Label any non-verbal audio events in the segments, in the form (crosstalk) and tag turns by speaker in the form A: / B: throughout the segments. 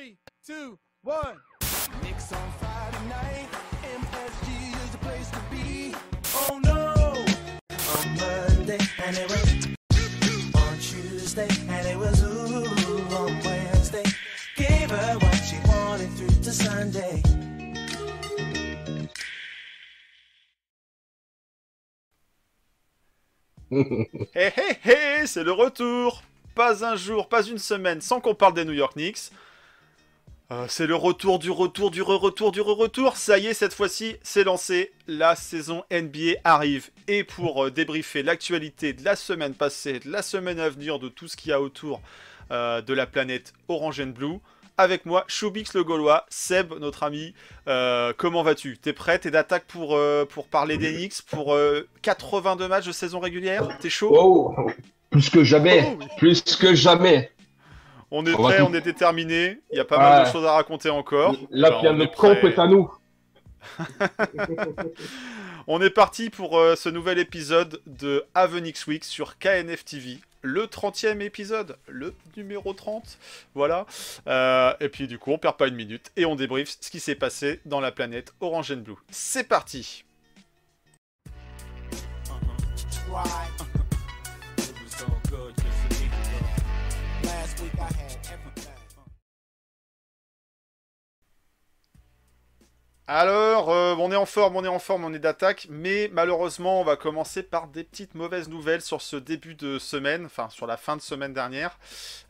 A: Three, two, one. Knicks on Friday night. MSG is the place to be. Oh no! On Monday, and it was on Tuesday, and it was ooh on Wednesday. Gave her what she wanted through to Sunday.
B: Hé hé hé, c'est le retour Pas un jour, pas une semaine sans qu'on parle des New York Knicks. Euh, c'est le retour du retour du re-retour du re-retour. Ça y est, cette fois-ci, c'est lancé. La saison NBA arrive. Et pour euh, débriefer l'actualité de la semaine passée, de la semaine à venir, de tout ce qu'il y a autour euh, de la planète Orange and Blue, avec moi, Choubix le Gaulois, Seb, notre ami. Comment vas-tu? T'es prêt? T'es d'attaque pour, pour parler des Knicks Pour euh, 82 matchs de saison régulière? T'es chaud?
C: Oh, plus que jamais,
B: Oh, oui.
C: plus que jamais.
B: On est
C: On
B: prêt, on est déterminé. Il y a pas mal de choses à raconter encore.
C: Là, bien
B: on
C: le
B: est prêt.
C: camp est à nous. (laughs) (laughs)
B: On est parti pour euh, ce nouvel épisode de Avenix Week sur KNF TV. Le 30e épisode, le numéro 30, voilà. Euh, et puis du coup, on perd pas une minute et on débriefe ce qui s'est passé dans la planète Orange and Blue. C'est parti.
A: It
B: Alors, euh, on est en forme, on est en forme, on est d'attaque, mais malheureusement, on va commencer par des petites mauvaises nouvelles sur ce début de semaine, enfin sur la fin de semaine dernière.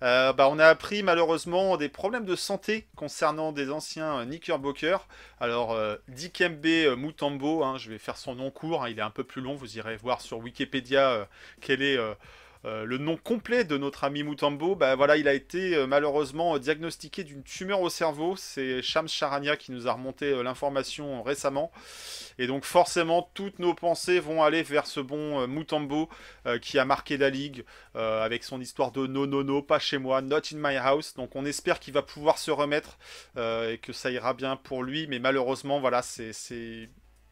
B: Euh, bah, on a appris malheureusement des problèmes de santé concernant des anciens euh, Knickerbocker. Alors, Dikembe Mutombo, hein, je vais faire son nom court, hein, il est un peu plus long, vous irez voir sur Wikipédia quel est euh, le nom complet de notre ami Mutombo. Bah, voilà, il a été euh, malheureusement diagnostiqué d'une tumeur au cerveau. C'est Shams Charania qui nous a remonté euh, l'information récemment. Et donc forcément, toutes nos pensées vont aller vers ce bon Mutombo qui a marqué la ligue avec son histoire de no no no, pas chez moi, not in my house. Donc on espère qu'il va pouvoir se remettre et que ça ira bien pour lui. Mais malheureusement, voilà, c'est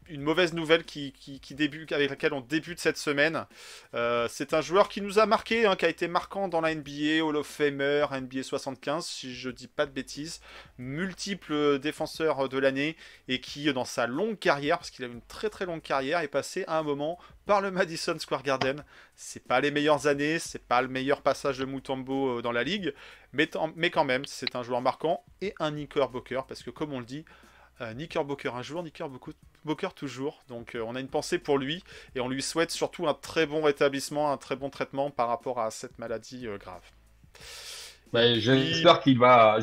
B: une mauvaise nouvelle qui, débute, avec laquelle on débute cette semaine. Euh, c'est un joueur qui nous a marqué, hein, qui a été marquant dans la NBA, Hall of Famer, NBA 75, si je dis pas de bêtises, multiple défenseur de l'année et qui, dans sa longue carrière, parce qu'il a une très très longue carrière, est passé à un moment par le Madison Square Garden. C'est pas les meilleures années, c'est pas le meilleur passage de Mutombo euh, dans la ligue, mais, mais quand même, c'est un joueur marquant et un Knickerbocker, parce que comme on le dit, euh, un jour, Knickerbocker toujours. Donc euh, on a une pensée pour lui et on lui souhaite surtout un très bon rétablissement, un très bon traitement par rapport à cette maladie euh, grave.
C: Ben, j'espère qu'il va,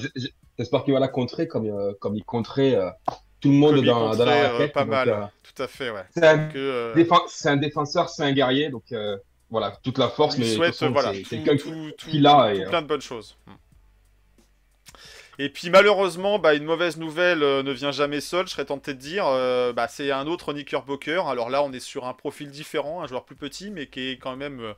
C: j'espère qu'il va la contrer comme, euh, comme il contrait tout le monde dans, dans la raquette.
B: pas
C: Donc,
B: mal, tout à fait, ouais.
C: c'est un, défen- défenseur, c'est un guerrier, donc voilà, toute la force, mais
B: souhaite
C: façon,
B: voilà, tout, tout, tout-
C: l'a,
B: tout
C: et,
B: plein de bonnes choses. Hmm. Et puis malheureusement, bah, une mauvaise nouvelle euh, ne vient jamais seule, je serais tenté de dire. Euh, bah, c'est un autre Knickerbocker. Alors là, on est sur un profil différent, un joueur plus petit, mais qui est quand même euh,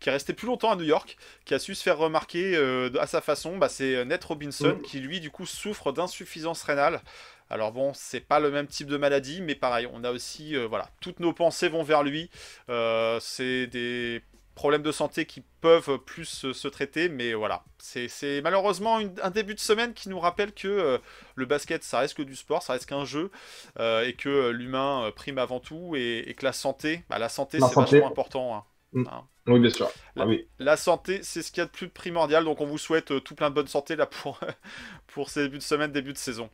B: qui est resté plus longtemps à New York, qui a su se faire remarquer à sa façon. Bah, c'est Ned Robinson qui lui du coup souffre d'insuffisance rénale. Alors bon, c'est pas le même type de maladie, mais pareil, on a aussi euh, voilà, toutes nos pensées vont vers lui. Euh, c'est des problèmes de santé qui peuvent plus se, se traiter, mais voilà, c'est malheureusement une- un début de semaine qui nous rappelle que euh, le basket, ça reste que du sport, ça reste qu'un jeu, euh, et que euh, l'humain prime avant tout, et, et que la santé, bah, la santé, c'est vachement important. hein.
C: Mm.
B: Hein.
C: Oui, bien sûr. Ah oui.
B: La santé, c'est ce qu'il y a de plus primordial, donc on vous souhaite euh, tout plein de bonne santé là pour, (laughs) pour ces débuts de semaine, début de saison.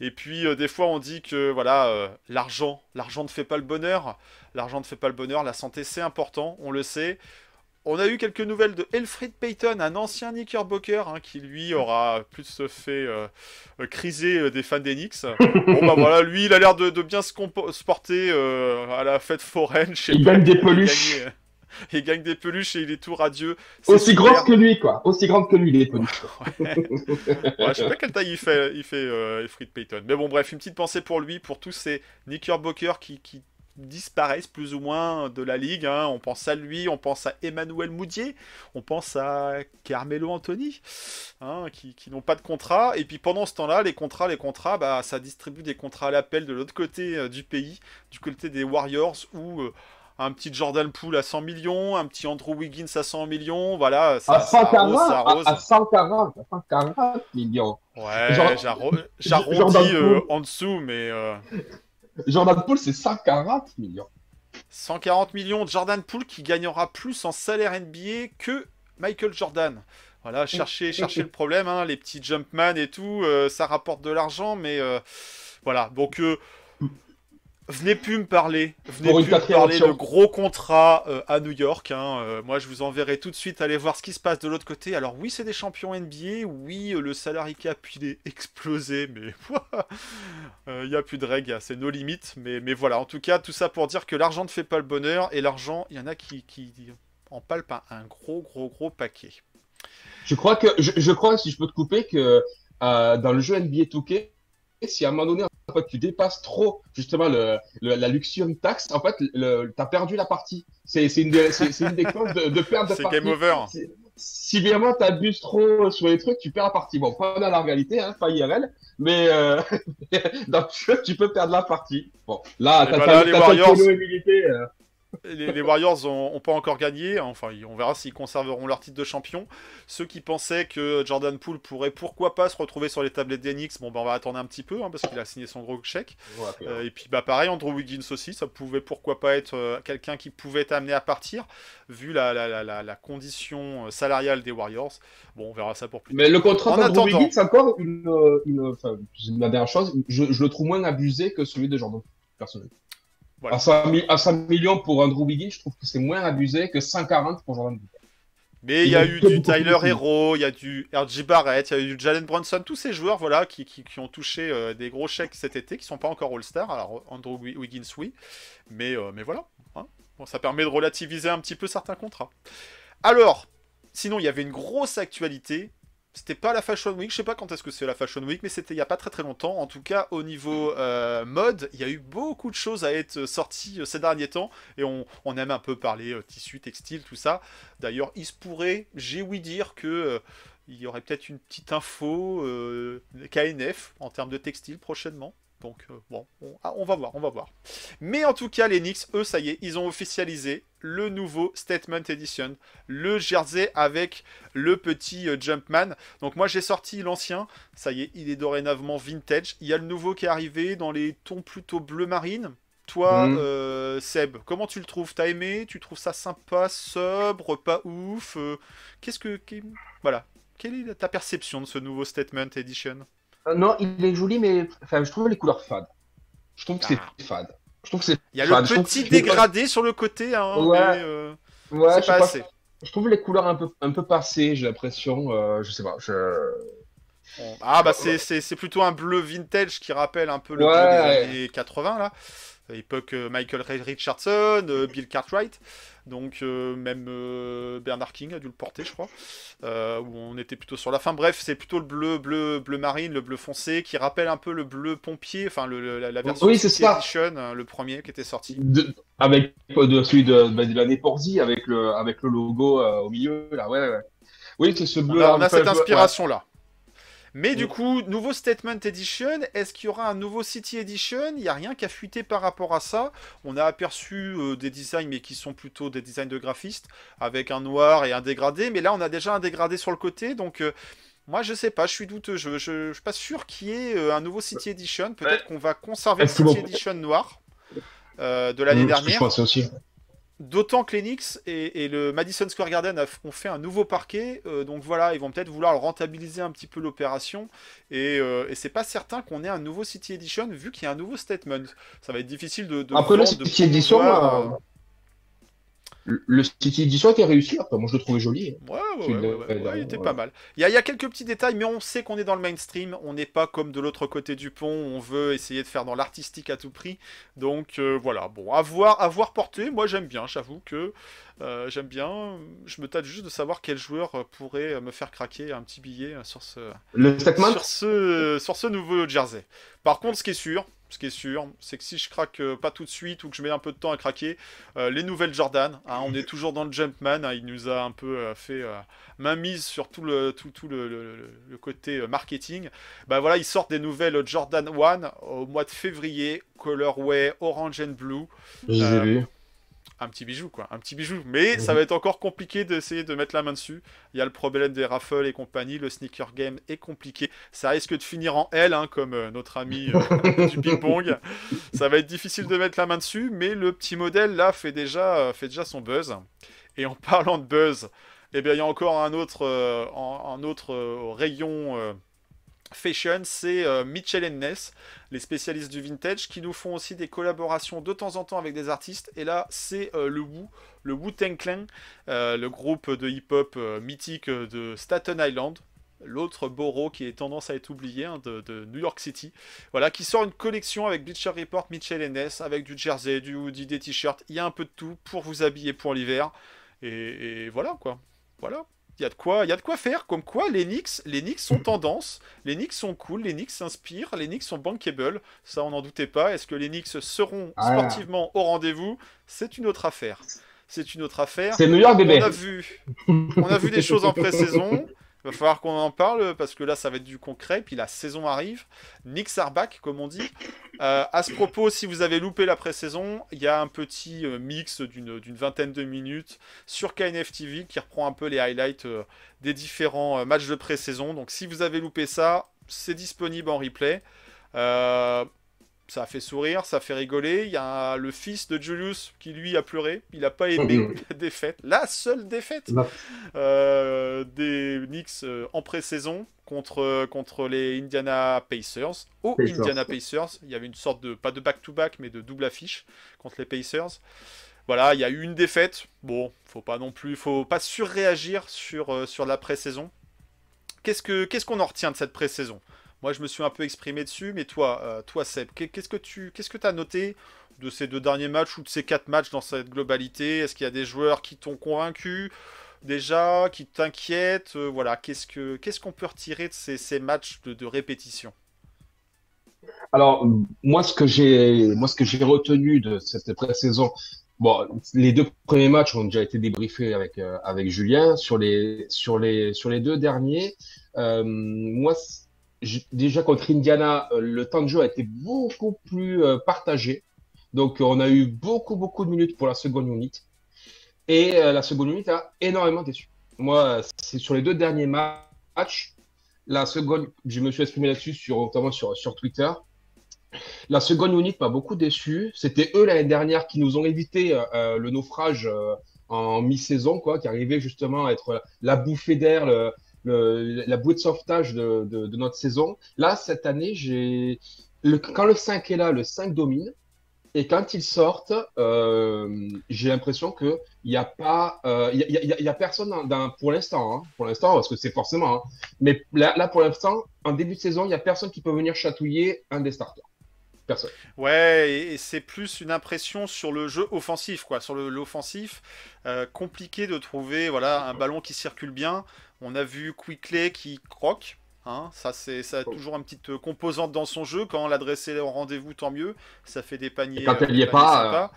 B: Et puis euh, des fois on dit que voilà, euh, l'argent, l'argent ne fait pas le bonheur, l'argent ne fait pas le bonheur, la santé c'est important, on le sait. On a eu quelques nouvelles de Elfried Payton, un ancien Knickerbocker, hein, qui lui aura plus fait euh, euh, criser euh, des fans des (laughs) Knicks. bon bah voilà, lui il a l'air de, de bien se, se porter euh, à la fête foraine.
C: Il gagne des peluches. (laughs)
B: Il gagne des peluches et il est tout radieux.
C: Aussi
B: super.
C: grande que lui, quoi. Aussi grande que lui, il est connu.
B: Ouais, je sais pas quelle taille il fait, il fait euh, Elfried Payton. Mais bon, bref, une petite pensée pour lui, pour tous ces Knickerbockers qui, qui disparaissent plus ou moins de la ligue. hein. On pense à lui, on pense à Emmanuel Moudier, on pense à Carmelo Anthony, hein, qui, qui n'ont pas de contrat. Et puis pendant ce temps-là, les contrats, les contrats, bah, ça distribue des contrats à l'appel de l'autre côté euh, du pays, du côté des Warriors, où euh, un petit Jordan Poole à 100 millions, un petit Andrew Wiggins à 100 millions, voilà.
C: Ça, à 140, ça arrose, à, 140, 140 millions.
B: Ouais, j'arrondis euh, en dessous, mais.
C: Jordan Poole, c'est 140 millions.
B: 140 millions de Jordan Poole qui gagnera plus en salaire NBA que Michael Jordan. Voilà, chercher le problème, hein, les petits Jumpman et tout, euh, ça rapporte de l'argent, mais euh, voilà. Donc, euh, venez plus me parler, venez plus me parler de gros contrats à New York. Hein, moi, je vous enverrai tout de suite aller voir ce qui se passe de l'autre côté. Alors, oui, c'est des champions NBA, oui, le salarié cap il est (laughs) explosé, mais (laughs) il n'y a plus de règles, c'est nos limites. Mais, mais voilà, en tout cas, tout ça pour dire que l'argent ne fait pas le bonheur, et l'argent, il y en a qui, qui en palpent un gros, gros, gros paquet.
C: Je crois que, je, crois, si je peux te couper, que euh, dans le jeu NBA 2K, si à un moment donné, en fait, tu dépasses trop justement le, la luxury tax, en fait, tu as perdu la partie. C'est une, des, une des causes de, de perdre de
B: C'est game over.
C: Si, vraiment tu abuses trop sur les trucs, tu perds la partie. Bon, pas dans la réalité, hein, pas IRL, mais euh, (laughs) dans le jeu, tu peux perdre la partie. Bon, là, tu as,
B: voilà, les Warriors. Euh, les, Warriors ont, pas encore gagné. Enfin, on verra s'ils conserveront leur titre de champion. Ceux qui pensaient que Jordan Poole pourrait pourquoi pas se retrouver sur les tablettes d'Enix, bon, bah, on va attendre un petit peu hein, parce qu'il a signé son gros chèque. Euh, et puis, bah, pareil, Andrew Wiggins aussi, ça pouvait pourquoi pas être euh, quelqu'un qui pouvait être amené à partir vu la, la, condition salariale des Warriors. Bon, on verra ça pour plus
C: tard. Mais le contrat d'Andrew Wiggins, encore une, dernière chose, je, je, le trouve moins abusé que celui de Jordan, personnellement. À, 100, millions pour Andrew Wiggins, je trouve que c'est moins abusé que 140 pour Jordan
B: Mais il y a eu du Tyler Hero, il y a du RJ Barrett, il y a eu du Jalen Brunson, tous ces joueurs voilà, qui, ont touché euh, des gros chèques cet été, qui sont pas encore All-Star. Alors Andrew Wiggins, oui. Mais, euh, mais voilà. Hein. Bon, ça permet de relativiser un petit peu certains contrats. Alors, sinon, il y avait une grosse actualité. C'était pas la Fashion Week, je sais pas quand est-ce que c'est la Fashion Week, mais c'était il y a pas très très longtemps. En tout cas, au niveau euh, mode, il y a eu beaucoup de choses à être sorties euh, ces derniers temps, et on, aime un peu parler euh, tissu, textile, tout ça. D'ailleurs, il se pourrait, j'ai ouï dire que il y aurait peut-être une petite info KNF en termes de textile prochainement. Donc bon, ah, on, va voir, on va voir. Mais en tout cas, les Knicks, eux, ça y est, ils ont officialisé le nouveau Statement Edition, le jersey avec le petit euh, Jumpman. Donc moi, j'ai sorti l'ancien, ça y est, il est dorénavant vintage. Il y a le nouveau qui est arrivé dans les tons plutôt bleu marine. Toi, mhm. euh, Seb, comment tu le trouves? T'as aimé? Tu trouves ça sympa, sobre, pas ouf? Qu'est-ce que... Voilà. Quelle est ta perception de ce nouveau Statement Edition?
C: Euh, non, il est joli, mais enfin, je trouve les couleurs fades. Je trouve que c'est ah. fade. Je trouve que c'est.
B: Il y a le petit dégradé sur le côté, hein,
C: ouais. mais euh, ouais, c'est pas assez. Je trouve les couleurs un peu, un peu passées, j'ai l'impression. Euh, je sais pas. Je...
B: Ah bah c'est plutôt un bleu vintage qui rappelle un peu le bleu des années 80 là. Époque Michael Richardson, Bill Cartwright. Donc euh, même euh, Bernard King a dû le porter, je crois. Euh, où on était plutôt sur la fin. Bref, c'est plutôt le bleu, bleu, bleu marine, le bleu foncé, qui rappelle un peu le bleu pompier, enfin le, la, version
C: oui, Edition,
B: le premier qui était sorti.
C: avec de, celui de, bah, de l'année Porzi, avec le, avec le logo au milieu, là, ouais, ouais. Oui, c'est ce bleu.
B: On a, cette inspiration Mais du coup, nouveau Statement Edition, est-ce qu'il y aura un nouveau City Edition? Il n'y a rien qu'à fuiter par rapport à ça. On a aperçu euh, des designs, mais qui sont plutôt des designs de graphistes, avec un noir et un dégradé. Mais là, on a déjà un dégradé sur le côté, donc... Euh, moi, je sais pas, je suis douteux. Je, je, suis pas sûr qu'il y ait euh, un nouveau City Edition. Peut-être qu'on va conserver le City Edition noir de l'année mmh, dernière. Je
C: pense aussi.
B: D'autant que l'Enix et, le Madison Square Garden ont fait un nouveau parquet, euh, donc voilà, ils vont peut-être vouloir rentabiliser un petit peu l'opération, et, euh, et c'est pas certain qu'on ait un nouveau City Edition vu qu'il y a un nouveau statement. Ça va être difficile de. de
C: Après le City Edition, euh, le City Edition était réussi, après moi je le trouvais joli.
B: Ouais, ouais, ouais, il était pas mal. Il y, a, il y, a, quelques petits détails, mais on sait qu'on est dans le mainstream, on n'est pas comme de l'autre côté du pont, on veut essayer de faire dans l'artistique à tout prix. Donc euh, voilà, bon, à voir, à voir porter, moi j'aime bien, j'avoue que euh, j'aime bien. Je me tâte juste de savoir quel joueur pourrait me faire craquer un petit billet sur ce, sur ce, sur ce nouveau jersey. Par contre, ce qui est sûr, ce qui est sûr, c'est que si je craque euh, pas tout de suite ou que je mets un peu de temps à craquer, euh, les nouvelles Jordan, hein, on est toujours dans le Jumpman, hein, il nous a un peu euh, fait main mise sur tout le, tout, tout le, côté marketing. Bah voilà, ils sortent des nouvelles Jordan 1 au mois de février, colorway orange and blue.
C: J'ai vu.
B: Un petit bijou, quoi. Un petit bijou. Mais ça va être encore compliqué d'essayer de mettre la main dessus. Il y a le problème des raffles et compagnie. Le sneaker game est compliqué. Ça risque de finir en L, hein, comme euh, notre ami euh, (laughs) du ping-pong. Ça va être difficile de mettre la main dessus. Mais le petit modèle, là, fait déjà, euh, fait déjà son buzz. Et en (laughs) parlant de buzz, eh bien, il y a encore un autre, un autre rayon fashion, c'est euh, Mitchell Ness, les spécialistes du vintage, qui nous font aussi des collaborations de temps en temps avec des artistes. Et là, c'est euh, le Wu, le Wu Tang Clan, euh, le groupe de hip-hop mythique de Staten Island. L'autre borough qui est tendance à être oublié hein, de, New York City. Voilà, qui sort une collection avec Bleacher Report, Mitchell Ness, avec du jersey, du hoodie, des t-shirts. Il y a un peu de tout pour vous habiller pour l'hiver. et voilà quoi. Voilà il y a de quoi, il y a de quoi faire. Comme quoi, les Knicks, les Knicks sont tendance, les Knicks sont cool, les Knicks s'inspirent, les Knicks sont bankable. Ça, on n'en doutait pas. Est-ce que les Knicks seront ah. sportivement au rendez-vous? C'est une autre affaire. C'est une autre affaire.
C: C'est New York, bébé.
B: On a vu, on a vu des choses en pré-saison. Il va falloir qu'on en parle parce que là, ça va être du concret. Puis la saison arrive. Nick Sarback, comme on dit. Euh, à ce propos, si vous avez loupé la pré-saison, il y a un petit euh, mix d'une vingtaine de minutes sur KNF TV qui reprend un peu les highlights euh, des différents matchs de pré-saison. Donc si vous avez loupé ça, c'est disponible en replay ça a fait sourire, ça a fait rigoler. Il y a le fils de Julius qui lui a pleuré. Il n'a pas aimé mhm. la défaite, la seule défaite euh, des Knicks euh, en pré-saison contre, contre les Indiana Pacers. Au Indiana Pacers, il y avait une sorte de, pas de back-to-back, mais de double affiche contre les Pacers. Voilà, il y a eu une défaite. Bon, faut pas non plus, faut pas surréagir sur, euh, sur la pré-saison. Qu'est-ce qu'on ce qu'on en retient de cette pré-saison? Moi, je me suis un peu exprimé dessus, mais toi, euh, toi Seb, qu'est-ce que tu qu'est-ce que as noté de ces deux derniers matchs ou de ces quatre matchs dans cette globalité? Est-ce qu'il y a des joueurs qui t'ont convaincu déjà, qui t'inquiètent? Euh, Voilà, qu'est-ce que qu'est-ce qu'on peut retirer de ces, matchs de, répétition?
C: Alors, moi, ce que j'ai moi ce que j'ai retenu de cette pré-saison, Bon, les deux premiers matchs ont déjà été débriefés avec euh, avec Julien. Sur les sur les sur les deux derniers. moi, déjà contre Indiana, euh, le temps de jeu a été beaucoup plus euh, partagé. Donc, on a eu beaucoup, beaucoup de minutes pour la seconde unité. Et euh, la seconde unité a énormément déçu. Moi, c'est sur les deux derniers matchs. La seconde, je me suis exprimé là-dessus, sur, notamment sur, sur Twitter. La seconde unité m'a beaucoup déçu. C'était eux l'année dernière qui nous ont évité le naufrage en mi-saison, quoi, qui arrivait justement à être la bouffée d'air, la bouée de sauvetage de, notre saison. Là, cette année, j'ai quand le 5 est là, le 5 domine. Et quand ils sortent, euh, j'ai l'impression qu'il n'y a pas, il euh, y, a, y, a, personne pour l'instant, hein, pour l'instant, parce que c'est forcément, hein. mais là, là, pour l'instant, en début de saison, il n'y a personne qui peut venir chatouiller un des starters. Personne.
B: Ouais, et, c'est plus une impression sur le jeu offensif, quoi. Sur l'offensif, euh, compliqué de trouver, voilà, un ballon qui circule bien. On a vu Quickley qui croque. Hein, ça, c'est ça a oh. toujours une petite euh, composante dans son jeu. Quand l'adresser est au rendez-vous, tant mieux. Ça fait des paniers.
C: quand elle n'y est pas,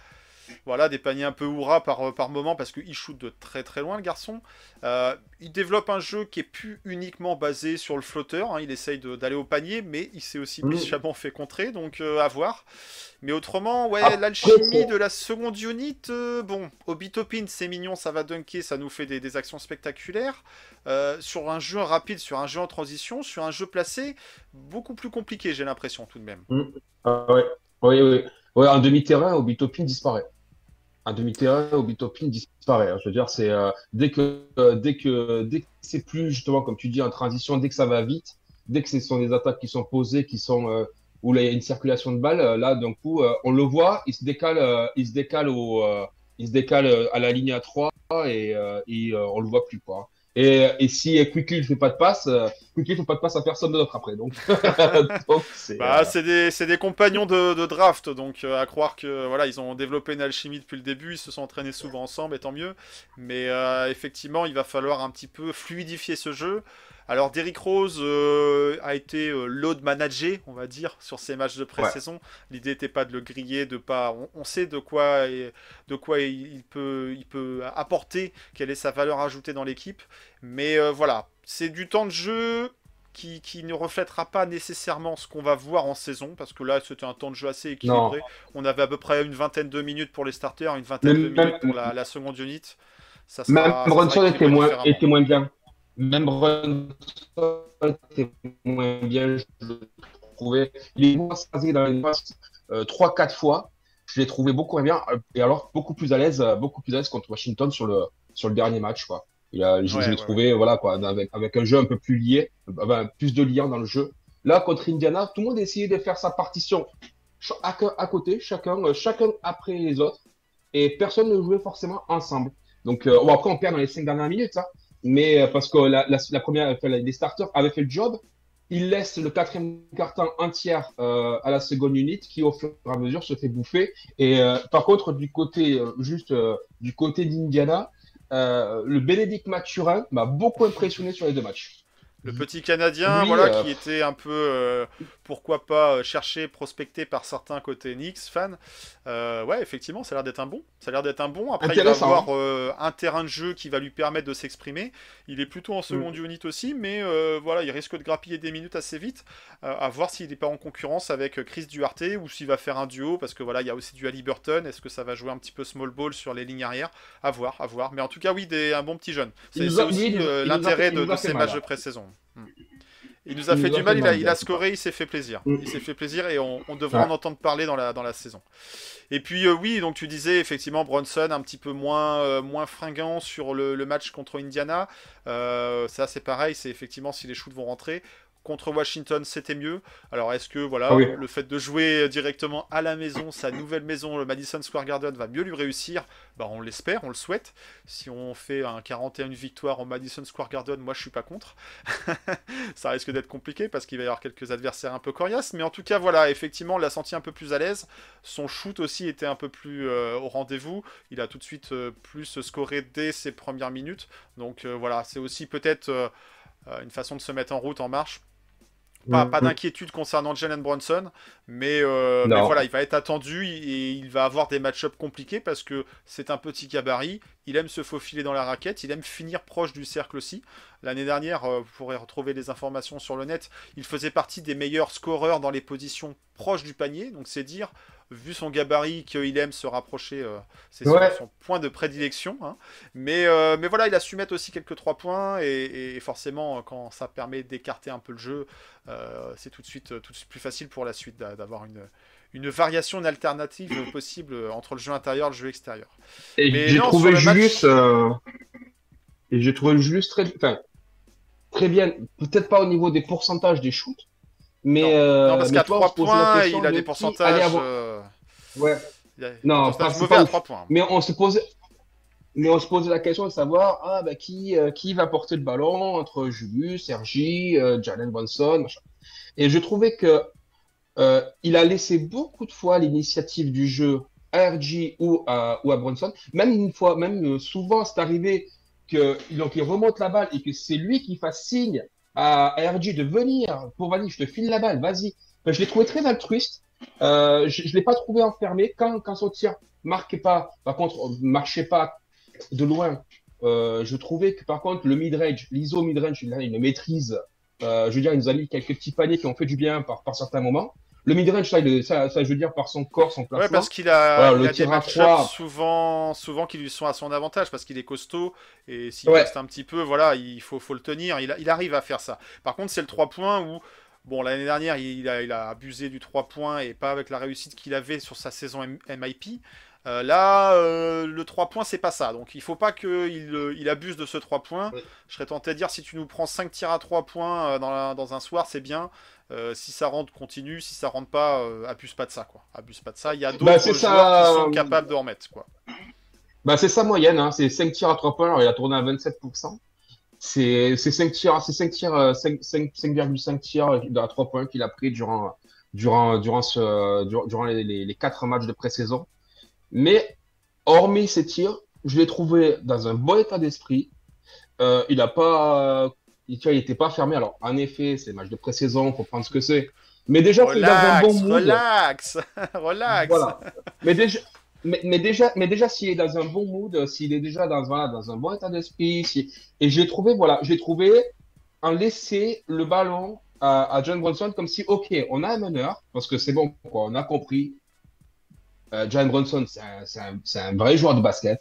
B: voilà, des paniers un peu hurrah par, euh, par moment parce qu'il shoot de très très loin le garçon. Euh, il développe un jeu qui est plus uniquement basé sur le flotteur. Hein. Il essaye d'aller au panier, mais il s'est aussi mmh. fait contrer, donc euh, à voir. Mais autrement, ouais, l'alchimie de la seconde unit, bon, Obitopin, c'est mignon, ça va dunker, ça nous fait des, actions spectaculaires. sur un jeu rapide, sur un jeu en transition, sur un jeu placé, beaucoup plus compliqué, j'ai l'impression tout de même.
C: Mmh. Ah ouais, oui, oui. Ouais, en demi-terrain, Obitopin disparaît un demi-terrain, Obitopin disparaît. Hein. Je veux dire, c'est euh, dès que euh, dès que dès que c'est plus justement comme tu dis en transition, dès que ça va vite, dès que ce sont des attaques qui sont posées, qui sont euh, où il y a une circulation de balles, là d'un coup on le voit, il se décale, il se décale au, il se décale à la ligne à 3 et, et on le voit plus quoi. Et, et si Quickly ne fait pas de passe, Quickly ne fait pas de passe à personne d'autre après. Donc, (laughs) (laughs)
B: bah, euh, c'est des, des, compagnons de, de draft, donc euh, à croire que voilà, ils ont développé une alchimie depuis le début, ils se sont entraînés souvent ensemble, et tant mieux. Mais effectivement, il va falloir un petit peu fluidifier ce jeu. Alors Derrick Rose euh, a été euh, load managé, on va dire, sur ces matchs de pré-saison. L'idée n'était pas de le griller, de pas. On, sait de quoi, de quoi il, peut, il peut apporter, quelle est sa valeur ajoutée dans l'équipe. Mais euh, voilà, c'est du temps de jeu qui, qui ne reflètera pas nécessairement ce qu'on va voir en saison, parce que là, c'était un temps de jeu assez équilibré. On avait à peu près une vingtaine de minutes pour les starters, une vingtaine de minutes pour la, la seconde unit.
C: Ça sera, Même Bronson était moins, était moins bien. Même Bronson était moins bien, je trouvais. Il est moins dans les passes 3-4 fois. Je l'ai trouvé beaucoup moins bien. Et alors, beaucoup plus à l'aise, beaucoup plus à l'aise contre Washington sur le, sur le dernier match. Quoi. Il a, je, l'ai trouvé voilà, quoi, avec, avec un jeu un peu plus lié, plus de liens dans le jeu. Là, contre Indiana, tout le monde essayait de faire sa partition à, à côté, chacun, chacun après les autres, et personne ne jouait forcément ensemble. Donc, euh, bon, après, on perd dans les cinq dernières minutes, hein, mais euh, parce que la, la, la première, enfin, les starters avaient fait le job, ils laissent le quatrième carton entière euh, à la seconde unité qui, au fur et à mesure, se fait bouffer. Et euh, par contre, du côté, euh, juste du côté d'Indiana, le Bénédicte Mathurin m'a beaucoup impressionné sur les deux matchs.
B: Le petit Canadien, voilà, qui était un peu pourquoi pas euh, chercher, prospecter par certains côtés Knicks fans. Euh, ouais, effectivement, ça a l'air d'être un bon. Ça a l'air d'être un bon. Après, il va avoir hein. euh, un terrain de jeu qui va lui permettre de s'exprimer. Il est plutôt en seconde mm. unit aussi, mais voilà, il risque de grappiller des minutes assez vite. à voir s'il n'est pas en concurrence avec Chris Duarte ou s'il va faire un duo, parce que voilà, il y a aussi du Ali Burton. Est-ce que ça va jouer un petit peu small ball sur les lignes arrière À voir, à voir. Mais en tout cas, oui, des, un bon petit jeune. C'est aussi l'intérêt de, ces matchs de pré-saison. Il nous a fait du mal, il a, il a, scoré, il s'est fait plaisir. Mm. Il s'est fait plaisir et on, on devra en entendre parler dans la, dans la saison. Et puis euh, oui, donc tu disais effectivement Bronson un petit peu moins, euh, moins fringant sur le, le, match contre Indiana. Euh, ça c'est pareil, c'est effectivement si les shoots vont rentrer contre Washington, c'était mieux. Alors, est-ce que voilà, le fait de jouer directement à la maison, sa nouvelle maison, le Madison Square Garden, va mieux lui réussir? Bah, On l'espère, on le souhaite. Si on fait un 41 victoire au Madison Square Garden, moi je suis pas contre. (laughs) Ça risque d'être compliqué parce qu'il va y avoir quelques adversaires un peu coriaces. Mais en tout cas, voilà, effectivement, on l'a senti un peu plus à l'aise. Son shoot aussi était un peu plus euh, au rendez-vous. Il a tout de suite euh, plus scoré dès ses premières minutes. Donc euh, voilà, c'est aussi peut-être une façon de se mettre en route, en marche pas, mm, mm. d'inquiétude concernant Jalen Bronson, mais, euh, voilà, il va être attendu et il va avoir des match-ups compliqués parce que c'est un petit gabarit, il aime se faufiler dans la raquette, il aime finir proche du cercle aussi. L'année dernière, euh, vous pourrez retrouver les informations sur le net, il faisait partie des meilleurs scoreurs dans les positions proches du panier, donc c'est dire vu son gabarit, qu'il aime se rapprocher. Euh, c'est son, point de prédilection. Hein. Mais, euh, mais voilà, il a su mettre aussi quelques trois points. Et, forcément, quand ça permet d'écarter un peu le jeu, euh, c'est tout de suite tout de suite plus facile pour la suite d'avoir une, une variation, une alternative (coughs) possible entre le jeu intérieur et le jeu extérieur.
C: Et j'ai trouvé Julius. Et j'ai trouvé Julius très, enfin, très bien. Peut-être pas au niveau des pourcentages des shoots, mais, non,
B: euh, parce qu'à 3 points, il a des pourcentages. Avoir... Euh...
C: Ouais. non, pas, mauvais à 3 points. Mais on se posait. Mais on se posait la question de savoir ah, bah, qui, euh, qui va porter le ballon entre Julius, Sergi, euh, Jalen Bonson. Machin. Et je trouvais que euh, il a laissé beaucoup de fois l'initiative du jeu à RG ou à, ou à Bronson. Même une fois, même souvent, c'est arrivé qu'il il remonte la balle et que c'est lui qui fasse signe à, RG de venir pour vas-y, je te file la balle, vas-y. je l'ai trouvé très altruiste. Euh, je ne l'ai pas trouvé enfermé. Quand, quand son tir marquait pas, par contre, marchait pas de loin, euh, je trouvais que par contre, le mid-range, l'ISO mid-range, il a une maîtrise. Euh, je veux dire, il nous a mis quelques petits paniers qui ont fait du bien par, par certains moments. Le midrange, ça, ça, ça, je veux dire, par son corps, son placement.
B: Ouais, parce qu'il a, il a des match souvent, souvent qui lui sont à son avantage, parce qu'il est costaud, et s'il reste un petit peu, voilà, il faut, faut le tenir. Il, il arrive à faire ça. Par contre, c'est le 3 points où, bon, l'année dernière, il a, il a abusé du 3 points, et pas avec la réussite qu'il avait sur sa saison MIP. Euh, là, euh, le 3 points, c'est pas ça. Donc il faut pas qu'il euh, il abuse de ce 3 points. Je serais tenté de dire si tu nous prends 5 tirs à 3 points dans, dans, un soir, c'est bien. Si ça rentre, continue. Si ça rentre pas, abuse pas de ça. Quoi. Abuse pas de ça. Il y a bah, d'autres joueurs qui sont capables de remettre. Quoi.
C: Bah, c'est sa moyenne. Hein. C'est 5 tirs à 3 points. Il a tourné à 27%. C'est 5 tirs, 5 tirs, 5,5 tirs à 3 points qu'il a pris durant, durant, durant, ce, durant les, les, les 4 matchs de pré-saison. Mais hormis ces tirs, je l'ai trouvé dans un bon état d'esprit. Euh, il n'a pas, il n'était pas fermé. Alors, en effet, c'est match de pré-saison, faut prendre ce que c'est. Mais déjà,
B: il est dans un bon mood. Relax, (laughs) relax.
C: Voilà. Mais déjà, mais, mais, déjà, mais déjà, s'il est dans un bon mood, s'il est déjà dans, dans un bon état d'esprit, si... et j'ai trouvé, voilà, j'ai trouvé en laisser le ballon à, à John Bronson comme si, ok, on a un meneur, parce que c'est bon, quoi, on a compris. Euh, John Bronson, c'est un, un- c'est un vrai joueur de basket.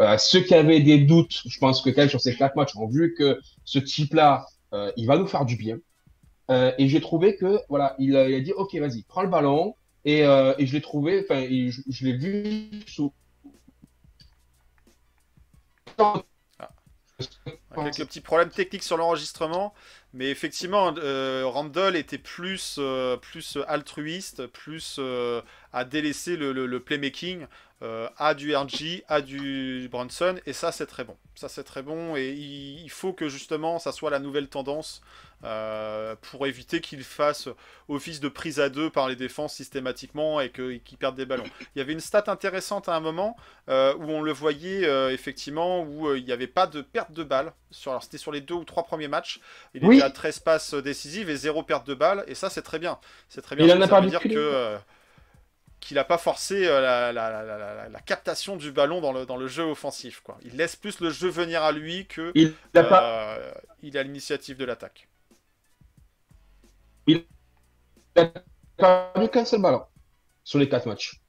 C: Euh, ceux qui avaient des doutes, je pense que quand sur ces quatre matchs ont vu que ce type-là, euh, il va nous faire du bien. Euh, et j'ai trouvé que, voilà, il, a- dit, ok, vas-y, prends le ballon. Et, je l'ai trouvé, enfin, je, l'ai vu sous.
B: Quelques petits problèmes techniques sur l'enregistrement, mais effectivement, Randall était plus, plus altruiste, plus à délaisser le, le- le playmaking euh, à du RG, à du Brunson, et ça c'est très bon. Ça c'est très bon, et il, faut que justement ça soit la nouvelle tendance euh, pour éviter qu'il fasse office de prise à deux par les défenses systématiquement et que- et qu'il perde des ballons. Il y avait une stat intéressante à un moment euh, où on le voyait euh, effectivement où il n'y avait pas de perte de balles. Sur, alors c'était sur les deux ou trois premiers matchs. Il
C: Oui.
B: était à 13 passes décisives et zéro perte de balles. Et ça c'est très bien. C'est très bien.
C: Il en a pas
B: dire que qu'il n'a pas forcé euh, la, la- la- la- captation du ballon dans le, dans le jeu offensif. Quoi. Il laisse plus le jeu venir à lui que
C: Il n'a pas,
B: euh, il a l'initiative de l'attaque.
C: pas eu qu'un seul ballon sur les quatre matchs.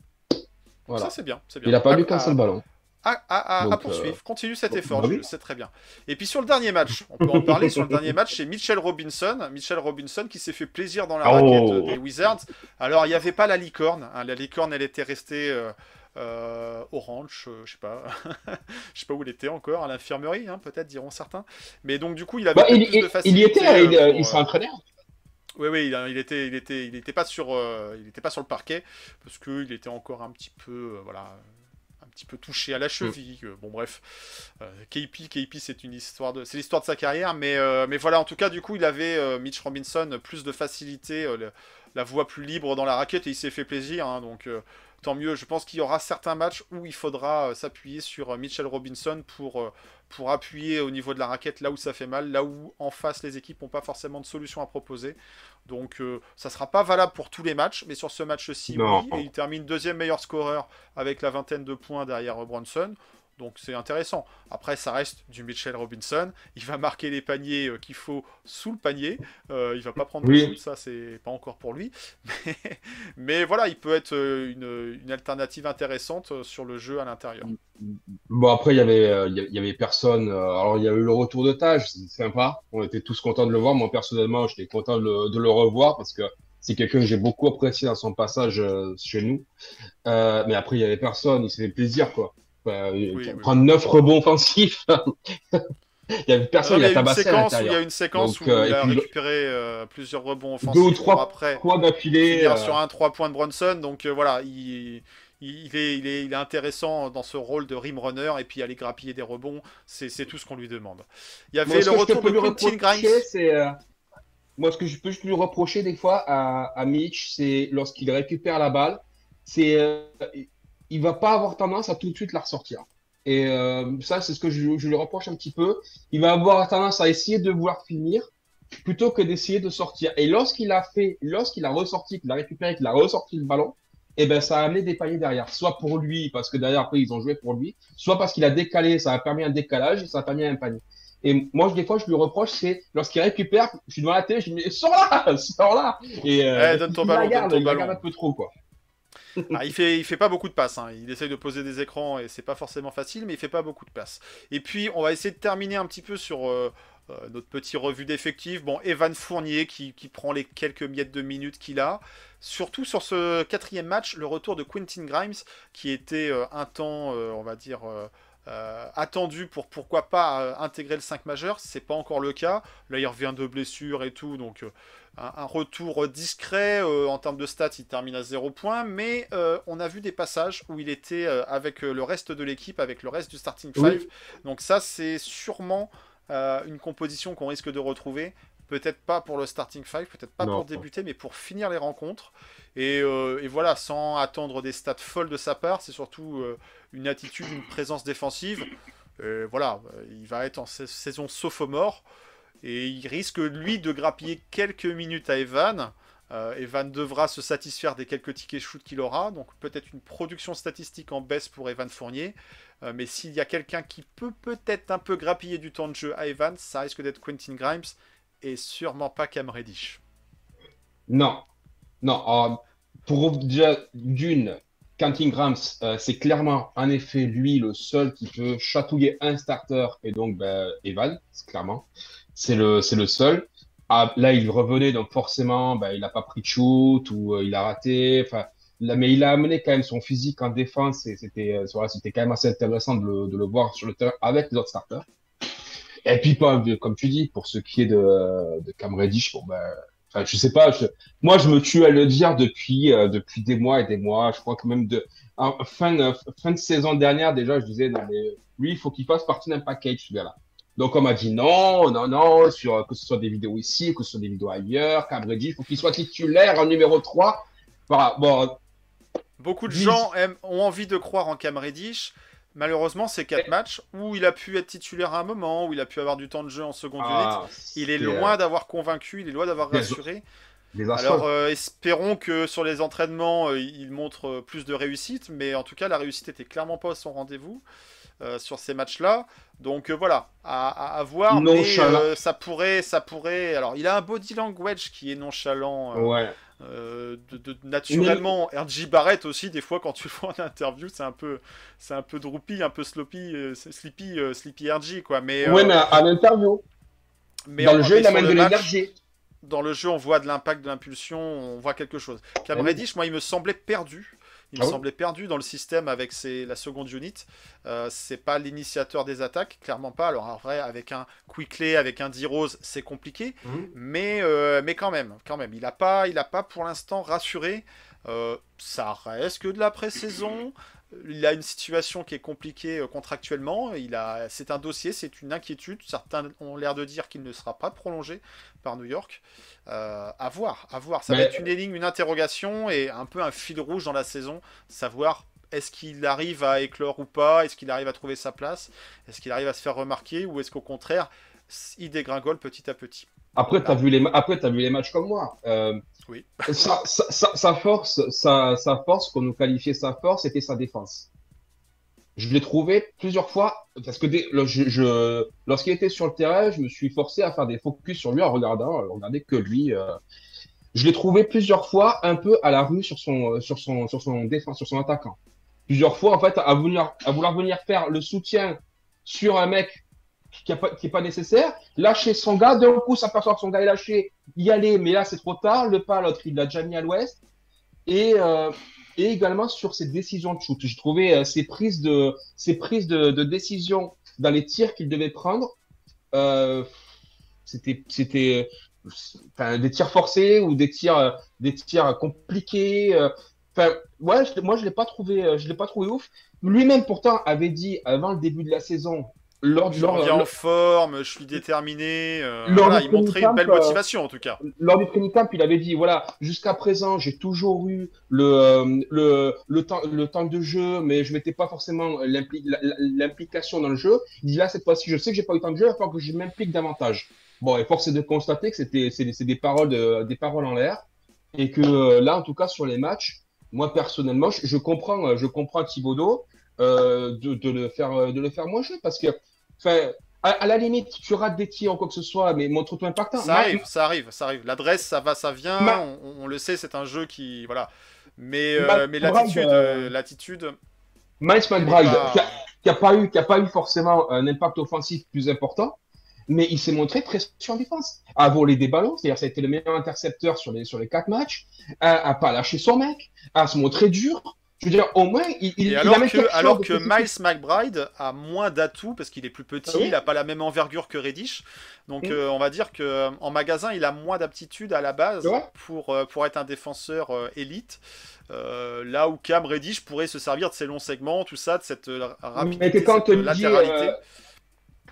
C: Voilà.
B: Ça c'est bien. bien.
C: Il n'a pas eu qu'un seul ballon.
B: À, à- à-
C: Donc,
B: à poursuivre. Continue cet effort,
C: bah
B: je-
C: oui.
B: c'est très bien. Et puis sur le dernier match, on peut en parler sur le dernier match, c'est Mitchell Robinson. Mitchell Robinson qui s'est fait plaisir dans la
C: Oh.
B: raquette des Wizards. Alors il n'y avait pas la licorne. hein. La licorne, elle était restée euh, euh, orange, euh, je sais pas. (laughs) je sais pas où elle était encore, à l'infirmerie, hein, peut-être diront certains. Mais donc du coup, il avait
C: Bah, il,
B: plus de
C: il- il
B: facilité.
C: y était, il,
B: euh,
C: euh,
B: pour,
C: il s'est
B: euh,
C: entraîné.
B: oui, oui, il, il était, il était, il était pas sur, euh, il était pas sur le parquet parce que il était encore un petit peu, euh, voilà, petit peu touché à la cheville. euh, Bon, bref, euh, KP, KP, c'est une histoire de, c'est l'histoire de sa carrière, mais, euh, mais voilà, en tout cas, du coup, il avait euh, Mitch Robinson plus de facilité, le- la voie plus libre dans la raquette et il s'est fait plaisir, hein, donc. Tant mieux, je pense qu'il y aura certains matchs où il faudra s'appuyer sur Mitchell Robinson pour, pour appuyer au niveau de la raquette là où ça fait mal, là où en face les équipes n'ont pas forcément de solution à proposer. Donc euh, ça sera pas valable pour tous les matchs, mais sur ce match-ci, oui. Et il termine deuxième meilleur scoreur avec la vingtaine de points derrière euh, Bronson. Donc c'est intéressant. Après, ça reste du Mitchell Robinson. Il va marquer les paniers euh, qu'il faut sous le panier. Euh, il va pas prendre
C: Oui.
B: de shoot, ça c'est pas encore pour lui. (laughs) Mais, mais voilà, il peut être euh, une, une alternative intéressante euh, sur le jeu à l'intérieur.
C: Bon, après, il y avait, euh, il y avait personne. alors, il y a eu le retour de Tage, c'est sympa. On était tous contents de le voir. Moi, personnellement, j'étais content de le, de le revoir parce que c'est quelqu'un que j'ai beaucoup apprécié dans son passage euh, chez nous. Euh, mais après, il y avait personne. Il s'est fait plaisir, quoi. Enfin,
B: oui.
C: prendre neuf rebonds offensifs. (laughs) Il y avait personne, il a
B: a une
C: tabassé à
B: séquence où il y a une séquence
C: Donc,
B: où
C: euh,
B: il a
C: puis le-
B: récupéré euh, plusieurs rebonds offensifs
C: Deux ou trois
B: après
C: Trois d'affilée. euh,
B: sur un 3 points de Bronson. Donc euh, voilà, il, il, est, il, est, il est intéressant dans ce rôle de rim runner et puis aller grappiller des rebonds, c'est tout ce qu'on lui demande. Il y avait
C: Moi,
B: le retour de Quentin Grimes.
C: euh, Moi, ce que je peux juste lui reprocher des fois à, à Mitch, c'est lorsqu'il récupère la balle, c'est. Il va pas avoir tendance à tout de suite la ressortir. Et euh, ça, c'est ce que je, je lui reproche un petit peu. Il va avoir tendance à essayer de vouloir finir plutôt que d'essayer de sortir. Et lorsqu'il a fait, lorsqu'il a ressorti, qu'il a récupéré, qu'il a ressorti le ballon, eh ben, ça a amené des paniers derrière. Soit pour lui, parce que derrière, après, ils ont joué pour lui, soit parce qu'il a décalé, ça a permis un décalage et ça a permis un panier. Et moi, des fois, je lui reproche, c'est lorsqu'il récupère, je suis devant la télé, je me dis, sors là, (laughs) sors là. Et euh,
B: Eh, donne ton
C: il
B: ballon,
C: la garde,
B: donne ton
C: il
B: ballon.
C: un peu trop, quoi. (laughs)
B: Ah, il fait, fait pas beaucoup de passes. hein. Il essaye de poser des écrans et c'est pas forcément facile, mais il fait pas beaucoup de passes. Et puis, on va essayer de terminer un petit peu sur euh, euh, notre petit revue d'effectifs. Bon, Evan Fournier qui, prend les quelques miettes de minutes qu'il a. Surtout sur ce quatrième match, le retour de Quentin Grimes qui était euh, un temps, on va dire. attendu pour pourquoi pas intégrer le 5 majeur, c'est pas encore le cas. Là, il revient de blessure et tout, donc un, retour discret euh, en termes de stats, il termine à 0 points, mais euh, on a vu des passages où il était euh, avec euh, le reste de l'équipe, avec le reste du starting
C: Oui.
B: five. Donc ça, c'est sûrement euh, une composition qu'on risque de retrouver. Peut-être pas pour le starting five, peut-être pas
C: Non.
B: pour débuter, mais pour finir les rencontres. Et, euh, et voilà, sans attendre des stats folles de sa part, c'est surtout euh, une attitude, une présence défensive. Euh, voilà, euh, il va être en sa- saison sophomore et il risque lui de grappiller quelques minutes à Evan. Euh, Evan devra se satisfaire des quelques tickets shoot qu'il aura, donc peut-être une production statistique en baisse pour Evan Fournier. Euh, mais s'il y a quelqu'un qui peut peut-être un peu grappiller du temps de jeu à Evan, ça risque d'être Quentin Grimes et sûrement pas Cam Reddish.
C: Non, non. euh, pour d'une, Quentin Grimes, c'est clairement en effet lui le seul qui peut chatouiller un starter et donc ben, Evan, clairement. C'est le, le seul. Ah, là, il revenait donc forcément, ben, il n'a pas pris de shoot ou euh, il a raté. Là, mais il a amené quand même son physique en défense et c'était, euh, voilà, quand même assez intéressant de le, de le voir sur le terrain avec les autres starters. Et puis, comme tu dis, pour ce qui est de, de Cam Reddish, bon, ben, enfin, je sais pas, moi, je me tue à le dire depuis, euh, depuis des mois et des mois. Je crois que même de fin fin de saison dernière, déjà, je disais, non, mais lui, il faut qu'il fasse partie d'un package, ce gars-là. Donc, on m'a dit non, non, non, sur, que ce soit des vidéos ici, que ce soit des vidéos ailleurs. Cam Reddish, il faut qu'il soit titulaire en numéro 3. Voilà, bon,
B: Beaucoup de gens aiment- ont envie de croire en Cam Reddish. Malheureusement, c'est quatre matchs où il a pu être titulaire à un moment, où il a pu avoir du temps de jeu en seconde unité.
C: ah,
B: Il est loin d'avoir convaincu, il est loin d'avoir rassuré. Alors euh, espérons que sur les entraînements, euh, il montre euh, plus de réussite, mais en tout cas la réussite était clairement pas à son rendez-vous euh, sur ces matchs-là. Donc euh, voilà, à, à- à voir, mais euh, ça pourrait, ça pourrait. Alors il a un body language qui est nonchalant. euh,
C: Ouais.
B: euh, de, de- naturellement, RJ Barrett aussi, des fois, quand tu le vois en interview, c'est un peu, c'est un peu droopy, un peu sloppy, euh, sleepy, euh, sleepy RJ, quoi. Mais, euh,
C: Ouais, mais à l'interview,
B: mais
C: dans le jeu,
B: mais
C: il
B: sur
C: amène de l'énergie.
B: Dans le jeu, on voit de l'impact, de l'impulsion, on voit quelque chose. Cam. Reddish, moi, il me semblait perdu. Il me
C: Ah oui.
B: semblait perdu dans le système avec ses- la seconde unit. Euh, c'est pas l'initiateur des attaques, clairement pas. Alors en vrai, avec un Quickley, avec un D-Rose, c'est compliqué.
C: Mhm.
B: Mais, euh, mais quand même, quand même, il n'a pas, il a pas pour l'instant rassuré. Euh, ça reste que de la pré-saison. Il a une situation qui est compliquée euh, contractuellement. Il a, c'est un dossier, c'est une inquiétude. Certains ont l'air de dire qu'il ne sera pas prolongé par New York. Euh, à voir, à voir. Ça va être une énigme, une interrogation et un peu un fil rouge dans la saison. Savoir est-ce qu'il arrive à éclore ou pas? Est-ce qu'il arrive à trouver sa place? Est-ce qu'il arrive à se faire remarquer? Ou est-ce qu'au contraire, il dégringole petit à petit?
C: Après, tu as, vu les après, vu les matchs comme moi. Euh,
B: Oui. (laughs)
C: sa, sa- sa- sa force, sa, sa force, qu'on nous qualifiait sa force, c'était sa défense. Je l'ai trouvé plusieurs fois, parce que dès- le- je, je- lorsqu'il était sur le terrain, je me suis forcé à faire des focus sur lui en regardant, regarder que lui. euh. Je l'ai trouvé plusieurs fois un peu à la rue sur son, euh, sur son, sur son défense, sur son attaquant. Plusieurs fois, en fait, à, venir, à vouloir venir faire le soutien sur un mec qui n'est pas, nécessaire, lâcher son gars, d'un coup, s'aperçoit que son gars est lâché, y aller, mais là, c'est trop tard, le pas, l'autre, il l'a déjà mis à l'ouest. Et, euh, et également sur ses décisions de shoot. J'ai trouvé euh, ses prises de, ses prises de, de décision dans les tirs qu'il devait prendre. Euh, c'était, des tirs forcés ou des tirs, des tirs compliqués. Enfin, ouais, moi, je je l'ai pas trouvé ouf. Lui-même, pourtant, avait dit avant le début de la saison, lors,
B: Je
C: lors,
B: reviens en forme, je suis déterminé. euh, voilà,
C: du
B: il montrait une belle
C: camp, euh,
B: motivation en tout cas.
C: lors du training camp, il avait dit voilà, jusqu'à présent, j'ai toujours eu le, euh, le, le, temps, le temps de jeu, mais je mettais pas forcément l'implication dans le jeu. Il dit là, cette fois-ci, je sais que j'ai pas eu le temps de jeu, il falloir que je m'implique davantage. Bon, et force est de constater que c'était c'est des, c'est des paroles de, des paroles en l'air et que euh, là, en tout cas, sur les matchs, moi personnellement, je, je comprends, euh, je comprends Thibodeau euh, de, de le faire, euh, de le faire moins jouer parce que, enfin. À, à la limite, tu rates des tirs ou quoi que ce soit, mais montre-toi impactant.
B: Ça arrive, ça arrive, ça arrive. L'adresse, ça va, ça vient. On, on le sait, c'est un jeu qui, voilà. Mais, euh,
C: Ma-
B: mais l'attitude,
C: euh,
B: l'attitude.
C: Miles McBride,
B: pas-
C: qui a, qui a pas eu, qui a pas eu forcément un impact offensif plus important, mais il s'est montré très sûr en défense, à voler des ballons, c'est-à-dire ça a été le meilleur intercepteur sur les sur les quatre matchs, à, à pas lâcher son mec, à se montrer dur. Je veux dire, au moins, il, il,
B: Et
C: il
B: alors
C: amène
B: que, alors que. Miles McBride a moins d'atouts parce qu'il est plus petit,
C: Ah oui.
B: il n'a pas la même envergure que Reddish. Donc
C: Mm.
B: euh, on va dire que euh, en magasin, il a moins d'aptitude à la base pour, euh, pour être un défenseur euh, élite. Euh, là où Cam Reddish pourrait se servir de ses longs segments, tout ça, de cette rapidité,
C: Mais que quand on
B: cette
C: te dit,
B: latéralité.
C: euh,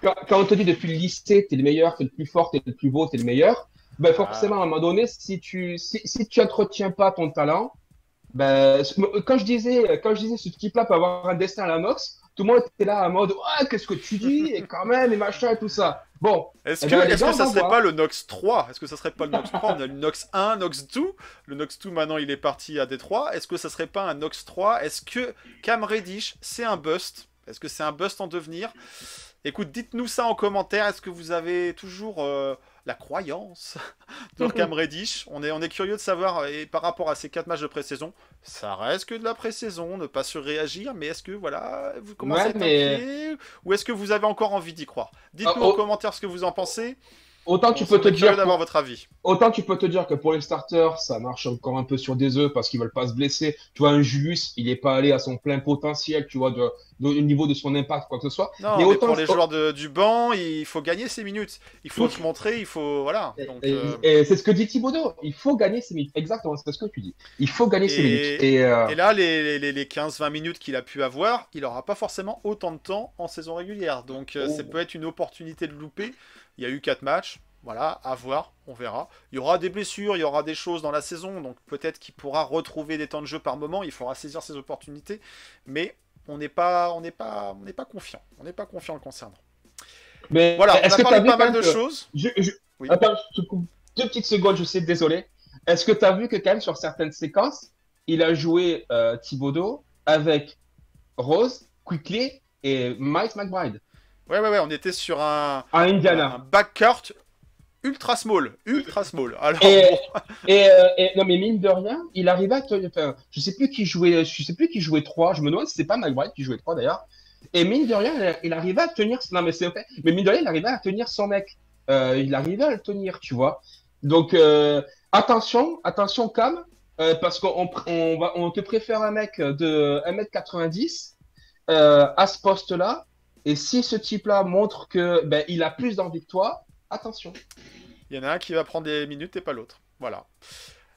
C: quand, quand on te dit depuis le lycée, t'es le meilleur, t'es le plus fort, t'es le plus beau, t'es le meilleur, ben forcément, à un moment donné, si tu, si, si tu entretiens pas ton talent, ben, quand je disais, quand je disais ce type-là peut avoir un destin à la Nox, tout le monde était là en mode, qu'est-ce que tu dis, et quand même, et machin, et tout ça. Bon,
B: Est-ce
C: Eh
B: que,
C: ben, gars,
B: que ça serait
C: voir.
B: pas le Nox 3 Est-ce que ça serait pas le Nox 3 On a le Nox 1, Nox 2. Le Nox 2 maintenant il est parti à Détroit. Est-ce que ça serait pas un Nox 3 Est-ce que Cam Reddish c'est un bust? Est-ce que c'est un bust en devenir? Écoute, dites-nous ça en commentaire. Est-ce que vous avez toujours euh, la croyance (laughs) Cam (laughs) Reddish? On est, on est curieux de savoir. Et par rapport à ces 4 matchs de pré-saison, ça reste que de la pré-saison, ne pas surréagir. Mais est-ce que voilà, vous commencez
C: Ouais,
B: à être
C: mais-
B: Ou est-ce que vous avez encore envie d'y croire? Dites-nous
C: Ah, oh.
B: en commentaire ce que vous en pensez.
C: Autant tu peux te dire,
B: d'avoir votre avis.
C: autant tu peux te dire que pour les starters, ça marche encore un peu sur des œufs parce qu'ils veulent pas se blesser. Tu vois, un Julius, il est pas allé à son plein potentiel, tu vois, de, de- au niveau de son impact, quoi que ce soit.
B: Non,
C: Mais
B: mais,
C: autant-
B: pour les joueurs de- du banc, il faut gagner ses minutes. Il faut se montrer, il faut voilà.
C: Et,
B: Donc,
C: et-
B: euh,
C: et c'est ce que dit Thibaudot. Il faut gagner ses minutes. Exactement, c'est ce que tu dis. Il faut gagner ses minutes. Et, euh,
B: Et là, les, les- les 15-20 minutes qu'il a pu avoir, il n'aura pas forcément autant de temps en saison régulière. Donc, euh,
C: Oh.
B: ça peut être une opportunité de louper. Il y a eu 4 matchs. Voilà, à voir, on verra. Il y aura des blessures, il y aura des choses dans la saison. Donc, peut-être qu'il pourra retrouver des temps de jeu par moment. Il faudra saisir ses opportunités. Mais on n'est pas, on n'est pas, on n'est pas confiant. On n'est pas confiant le concernant.
C: mais
B: Voilà, on
C: est-ce
B: a
C: que tu as
B: parlé
C: vu
B: pas mal de choses.
C: Je, je-
B: Oui.
C: Attends, je te coupe deux petites secondes, je sais, désolé. Est-ce que tu as vu que quand même sur certaines séquences, il a joué euh, Thibaudot avec Rose, Quickly et Mike McBride?
B: Ouais, ouais, ouais, on était sur un,
C: à
B: un
C: Indiana.
B: backcourt ultra small, ultra small. (laughs) Alors,
C: Et,
B: bon,
C: et, euh, et- non mais mine de rien, il arrivait à tenir. Enfin, je sais plus qui jouait, je sais plus qui jouait 3. Je me demande si c'est pas McBride qui jouait 3 d'ailleurs. Et mine de rien, il, arrivait à tenir. Non mais c'est ok. Mais mine de rien, il arrivait à tenir son mec. Euh, il arrivait à le tenir, tu vois. Donc euh, attention, attention Cam, euh, parce qu'on on, on te préfère un mec de 1m90 euh, à ce poste-là. Et si ce type-là montre que ben, il a plus d'envie que toi, attention.
B: il y en a un qui va prendre des minutes et pas l'autre. Voilà.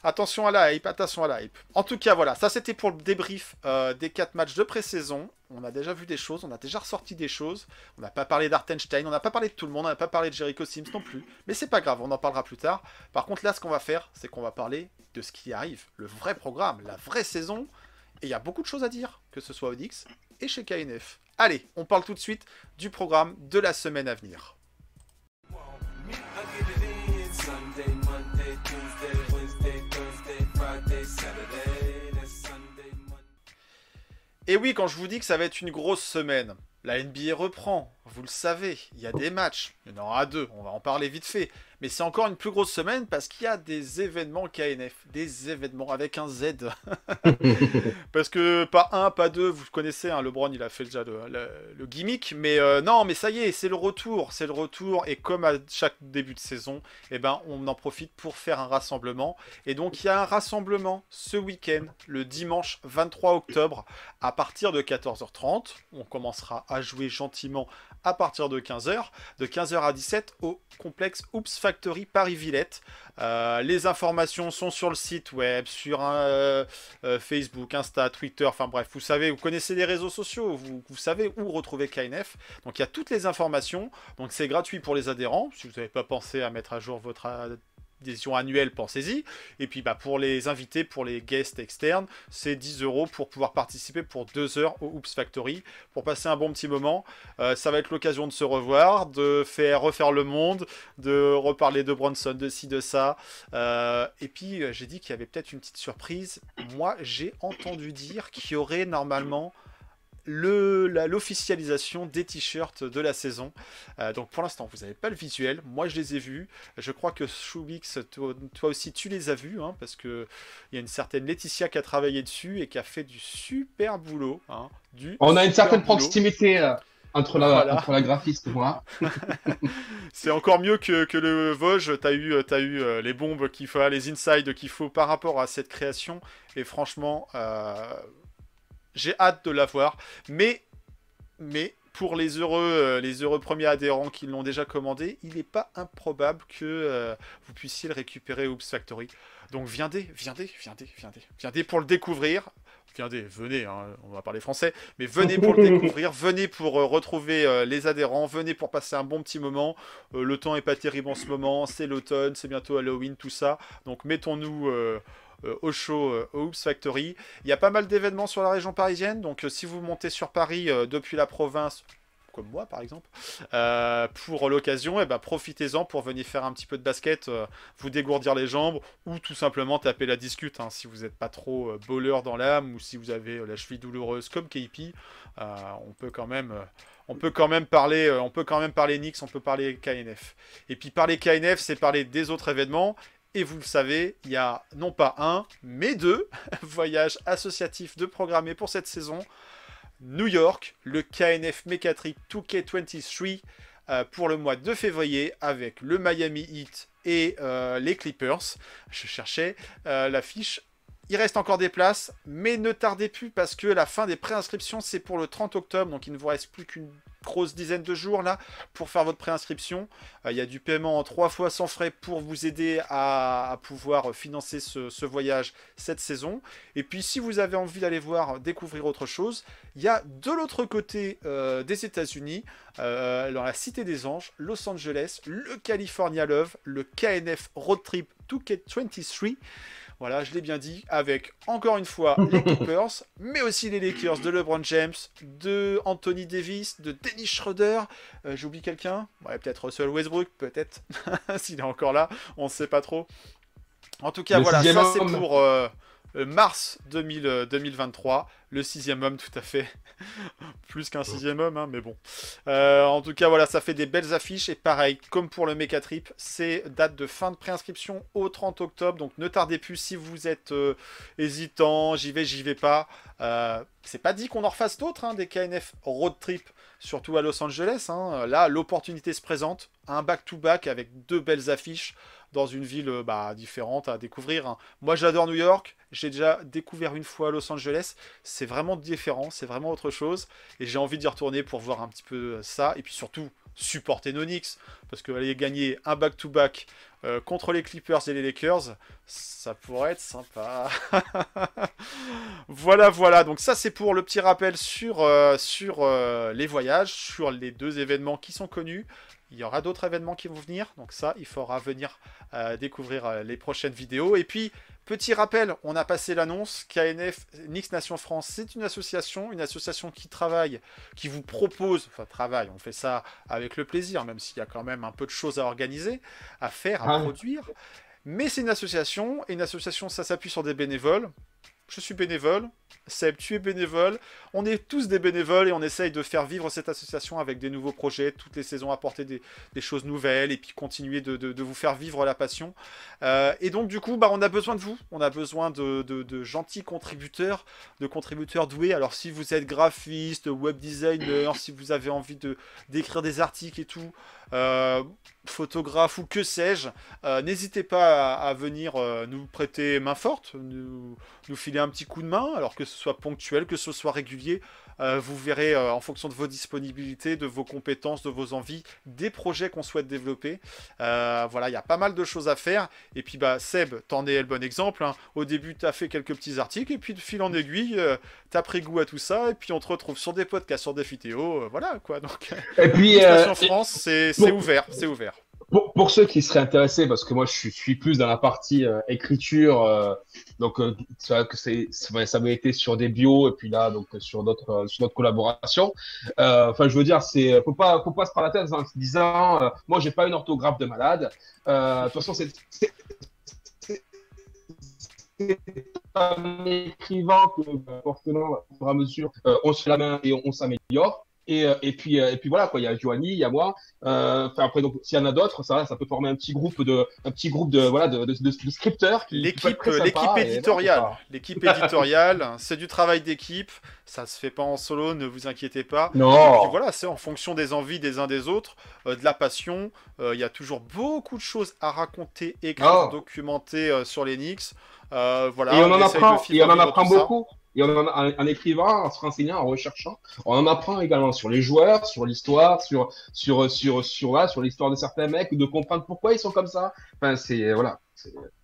B: Attention à la hype, attention à la hype. En tout cas, voilà, ça c'était pour le débrief euh, des 4 matchs de pré-saison. On a déjà vu des choses, on a déjà ressorti des choses. On n'a pas parlé d'Artenstein, on n'a pas parlé de tout le monde, on n'a pas parlé de Jericho Sims non plus. Mais c'est pas grave, on en parlera plus tard. Par contre, là, ce qu'on va faire, c'est qu'on va parler de ce qui arrive, le vrai programme, la vraie saison. Et il y a beaucoup de choses à dire, que ce soit au Dix et chez KNF. Allez, on parle tout de suite du programme de la semaine à venir. Et oui, quand je vous dis que ça va être une grosse semaine, la NBA reprend, vous le savez, il y a des matchs, il y en aura deux, on va en parler vite fait. Mais c'est encore une plus grosse semaine parce qu'il y a des événements KNF, des événements avec un Z. (laughs) parce que pas un, pas deux, vous connaissez, hein, LeBron il a fait déjà le, le- le gimmick, mais euh, non, mais ça y est, c'est le retour, c'est le retour. Et comme à chaque début de saison, eh ben, on en profite pour faire un rassemblement. Et donc il y a un rassemblement ce week-end, le dimanche 23 octobre, à partir de 14h30. On commencera à jouer gentiment à partir de 15h, de 15h à 17 au complexe Oops Factory Paris-Villette. Euh, les informations sont sur le site web, sur euh, euh, Facebook, Insta, Twitter, enfin bref, vous savez, vous connaissez les réseaux sociaux, vous, vous savez où retrouver KNF. Donc il y a toutes les informations, donc c'est gratuit pour les adhérents. Si vous n'avez pas pensé à mettre à jour votre adhésion annuelle, pensez-y. Et puis bah, pour les invités, pour les guests externes, c'est 10 euros pour pouvoir participer pour 2 heures au Oops Factory, pour passer un bon petit moment. Euh, ça va être l'occasion de se revoir, de faire refaire le monde, de reparler de Bronson, de ci, de ça. Euh, et puis euh, j'ai dit qu'il y avait peut-être une petite surprise. Moi, j'ai entendu dire qu'il y aurait normalement l'officialisation des t-shirts de la saison. Euh, donc pour l'instant, vous n'avez pas le visuel. Moi, je les ai vus. Je crois que Shubix, toi, toi aussi, tu les as vus, hein, parce que il y a une certaine Laetitia qui a travaillé dessus et qui a fait du super boulot. hein, du
C: On a une certaine
B: boulot.
C: proximité euh, entre, la,
B: Voilà.
C: entre la graphiste et moi. (laughs)
B: C'est encore mieux que, que le Vosges. T'as eu, as eu euh, les bombes qu'il faut, les insides qu'il faut par rapport à cette création. Et franchement, euh, j'ai hâte de la voir. Mais, mais pour les heureux, euh, les heureux premiers adhérents qui l'ont déjà commandé, il n'est pas improbable que euh, vous puissiez le récupérer au Oops Factory. Donc viendez, viendez, viendez, viendez, viendez pour le découvrir. Viendez, venez, hein, on va parler français, mais venez pour le (laughs) découvrir, venez pour euh, retrouver euh, les adhérents, venez pour passer un bon petit moment. Le temps est pas terrible en ce moment, c'est l'automne, c'est bientôt Halloween, tout ça. Donc mettons-nous au show au Factory. Il y a pas mal d'événements sur la région parisienne, donc euh, si vous montez sur Paris euh, depuis la province, comme moi par exemple, euh, pour l'occasion, et ben profitez-en pour venir faire un petit peu de basket, vous dégourdir les jambes ou tout simplement taper la discute hein, si vous n'êtes pas trop euh, bowler dans l'âme ou si vous avez la cheville douloureuse comme KP, on peut quand même on peut quand même parler, on peut quand même parler Nix, on peut parler KNF. Et puis parler KNF, c'est parler des autres événements. Et vous le savez, il y a non pas un, mais deux (laughs) voyages associatifs de programmés pour cette saison. New York, le KNF Mechatrip 2K23 euh, pour le mois de février avec le Miami Heat et euh, les Clippers. Je cherchais euh, l'affiche. Il reste encore des places, mais ne tardez plus parce que la fin des préinscriptions c'est pour le 30 octobre, donc il ne vous reste plus qu'une grosse dizaine de jours là pour faire votre préinscription. Euh, il y a du paiement en trois fois sans frais pour vous aider à, pouvoir financer ce, voyage cette saison. Et puis si vous avez envie d'aller voir, découvrir autre chose, il y a de l'autre côté euh, des États-Unis, euh, dans la Cité des Anges, Los Angeles, le California Love, le KNF Road Trip 2K23. Voilà, je l'ai bien dit, avec encore une fois (laughs) les Clippers, mais aussi les Lakers de LeBron James, de Anthony Davis, de Dennis Schroeder. Euh, j'oublie quelqu'un? Ouais, peut-être Russell Westbrook, peut-être, (laughs) s'il est encore là, on ne sait pas trop. En tout cas, voilà, ça c'est pour euh, euh, mars 2023. Le sixième homme, tout à fait. (laughs) Plus qu'un sixième homme, hein, mais bon. Euh, en tout cas, voilà, ça fait des belles affiches. Et pareil, comme pour le Mecha Trip, c'est date de fin de préinscription au 30 octobre. Donc ne tardez plus si vous êtes euh, hésitant, j'y vais, j'y vais pas. Euh, c'est pas dit qu'on en refasse d'autres, hein, des KNF road trip, surtout à Los Angeles. Hein. Là, l'opportunité se présente. Un back-to-back avec deux belles affiches dans une ville bah, différente à découvrir. Hein. Moi, j'adore New York. J'ai déjà découvert une fois Los Angeles c'est vraiment différent, c'est vraiment autre chose. Et j'ai envie d'y retourner pour voir un petit peu ça. Et puis surtout, supporter Nonix. Parce qu'aller gagner un back-to-back euh, contre les Clippers et les Lakers, ça pourrait être sympa. (laughs) voilà, voilà. Donc ça, c'est pour le petit rappel sur, euh, sur euh, les voyages, sur les deux événements qui sont connus. Il y aura d'autres événements qui vont venir, donc ça, il faudra venir découvrir les prochaines vidéos. Et puis, Petit rappel, on a passé l'annonce, KNF Nix Nation France, c'est une association, une association qui travaille, qui vous propose, enfin travaille, on fait ça avec le plaisir, même s'il y a quand même un peu de choses à organiser, à faire, à ah. produire. Mais c'est une association, et une association, ça s'appuie sur des bénévoles je suis bénévole, Seb, tu es bénévole, on est tous des bénévoles et on essaye de faire vivre cette association avec des nouveaux projets, toutes les saisons apporter des, choses nouvelles et puis continuer de, vous faire vivre la passion. Euh, et donc du coup, bah, on a besoin de vous, on a besoin de, gentils contributeurs, de contributeurs doués. Alors si vous êtes graphiste, web designer, si vous avez envie d'écrire des articles et tout, photographe ou que sais-je, euh, n'hésitez pas à, venir euh, nous prêter main forte, nous, filer un petit coup de main, alors que ce soit ponctuel, que ce soit régulier. Vous verrez en fonction de vos disponibilités, de vos compétences, de vos envies, des projets qu'on souhaite développer. voilà, il y a pas mal de choses à faire. Et puis bah Seb, t'en es le bon exemple. Hein. Au début, tu as fait quelques petits articles, et puis de fil en aiguille, tu as pris goût à tout ça, et puis on te retrouve sur des podcasts, sur des vidéos, voilà quoi. Donc,
C: et puis, (laughs)
B: en France, c'est c'est ouvert, c'est ouvert.
C: Pour, ceux qui seraient intéressés, parce que moi je suis, plus dans la partie euh, écriture, euh, donc euh, vrai que ça m'a été sur des bios et puis là donc sur d'autres sur d'autres collaborations. Enfin, je veux dire, c'est faut pas faut pas se prendre la tête en se disant, moi j'ai pas une orthographe de malade. de toute façon, c'est un écrivant que forcément, au fur et à mesure, on se la main et on s'améliore. Et, euh, et, puis, euh, et puis voilà, quoi. Il y a Joanie, il y a moi. Euh, après, donc, s'il y en a d'autres, ça, ça peut former un petit groupe de, un petit groupe de, voilà, de, de, de, scripteurs.
B: L'équipe, l'équipe éditoriale. L'équipe éditoriale, c'est du travail d'équipe. Ça se fait pas en solo, ne vous inquiétez pas.
C: Non.
B: Et puis voilà, c'est en fonction des envies des uns des autres, de la passion. Il y a toujours beaucoup de choses à raconter, écrire, oh. documenter sur les Nix. voilà.
C: Et on en apprend, et on en apprend beaucoup. Et on en, en, écrivant, en se renseignant, en recherchant, on en apprend également sur les joueurs, sur l'histoire, sur sur sur sur sur l'histoire de certains mecs, de comprendre pourquoi ils sont comme ça. Enfin, c'est voilà.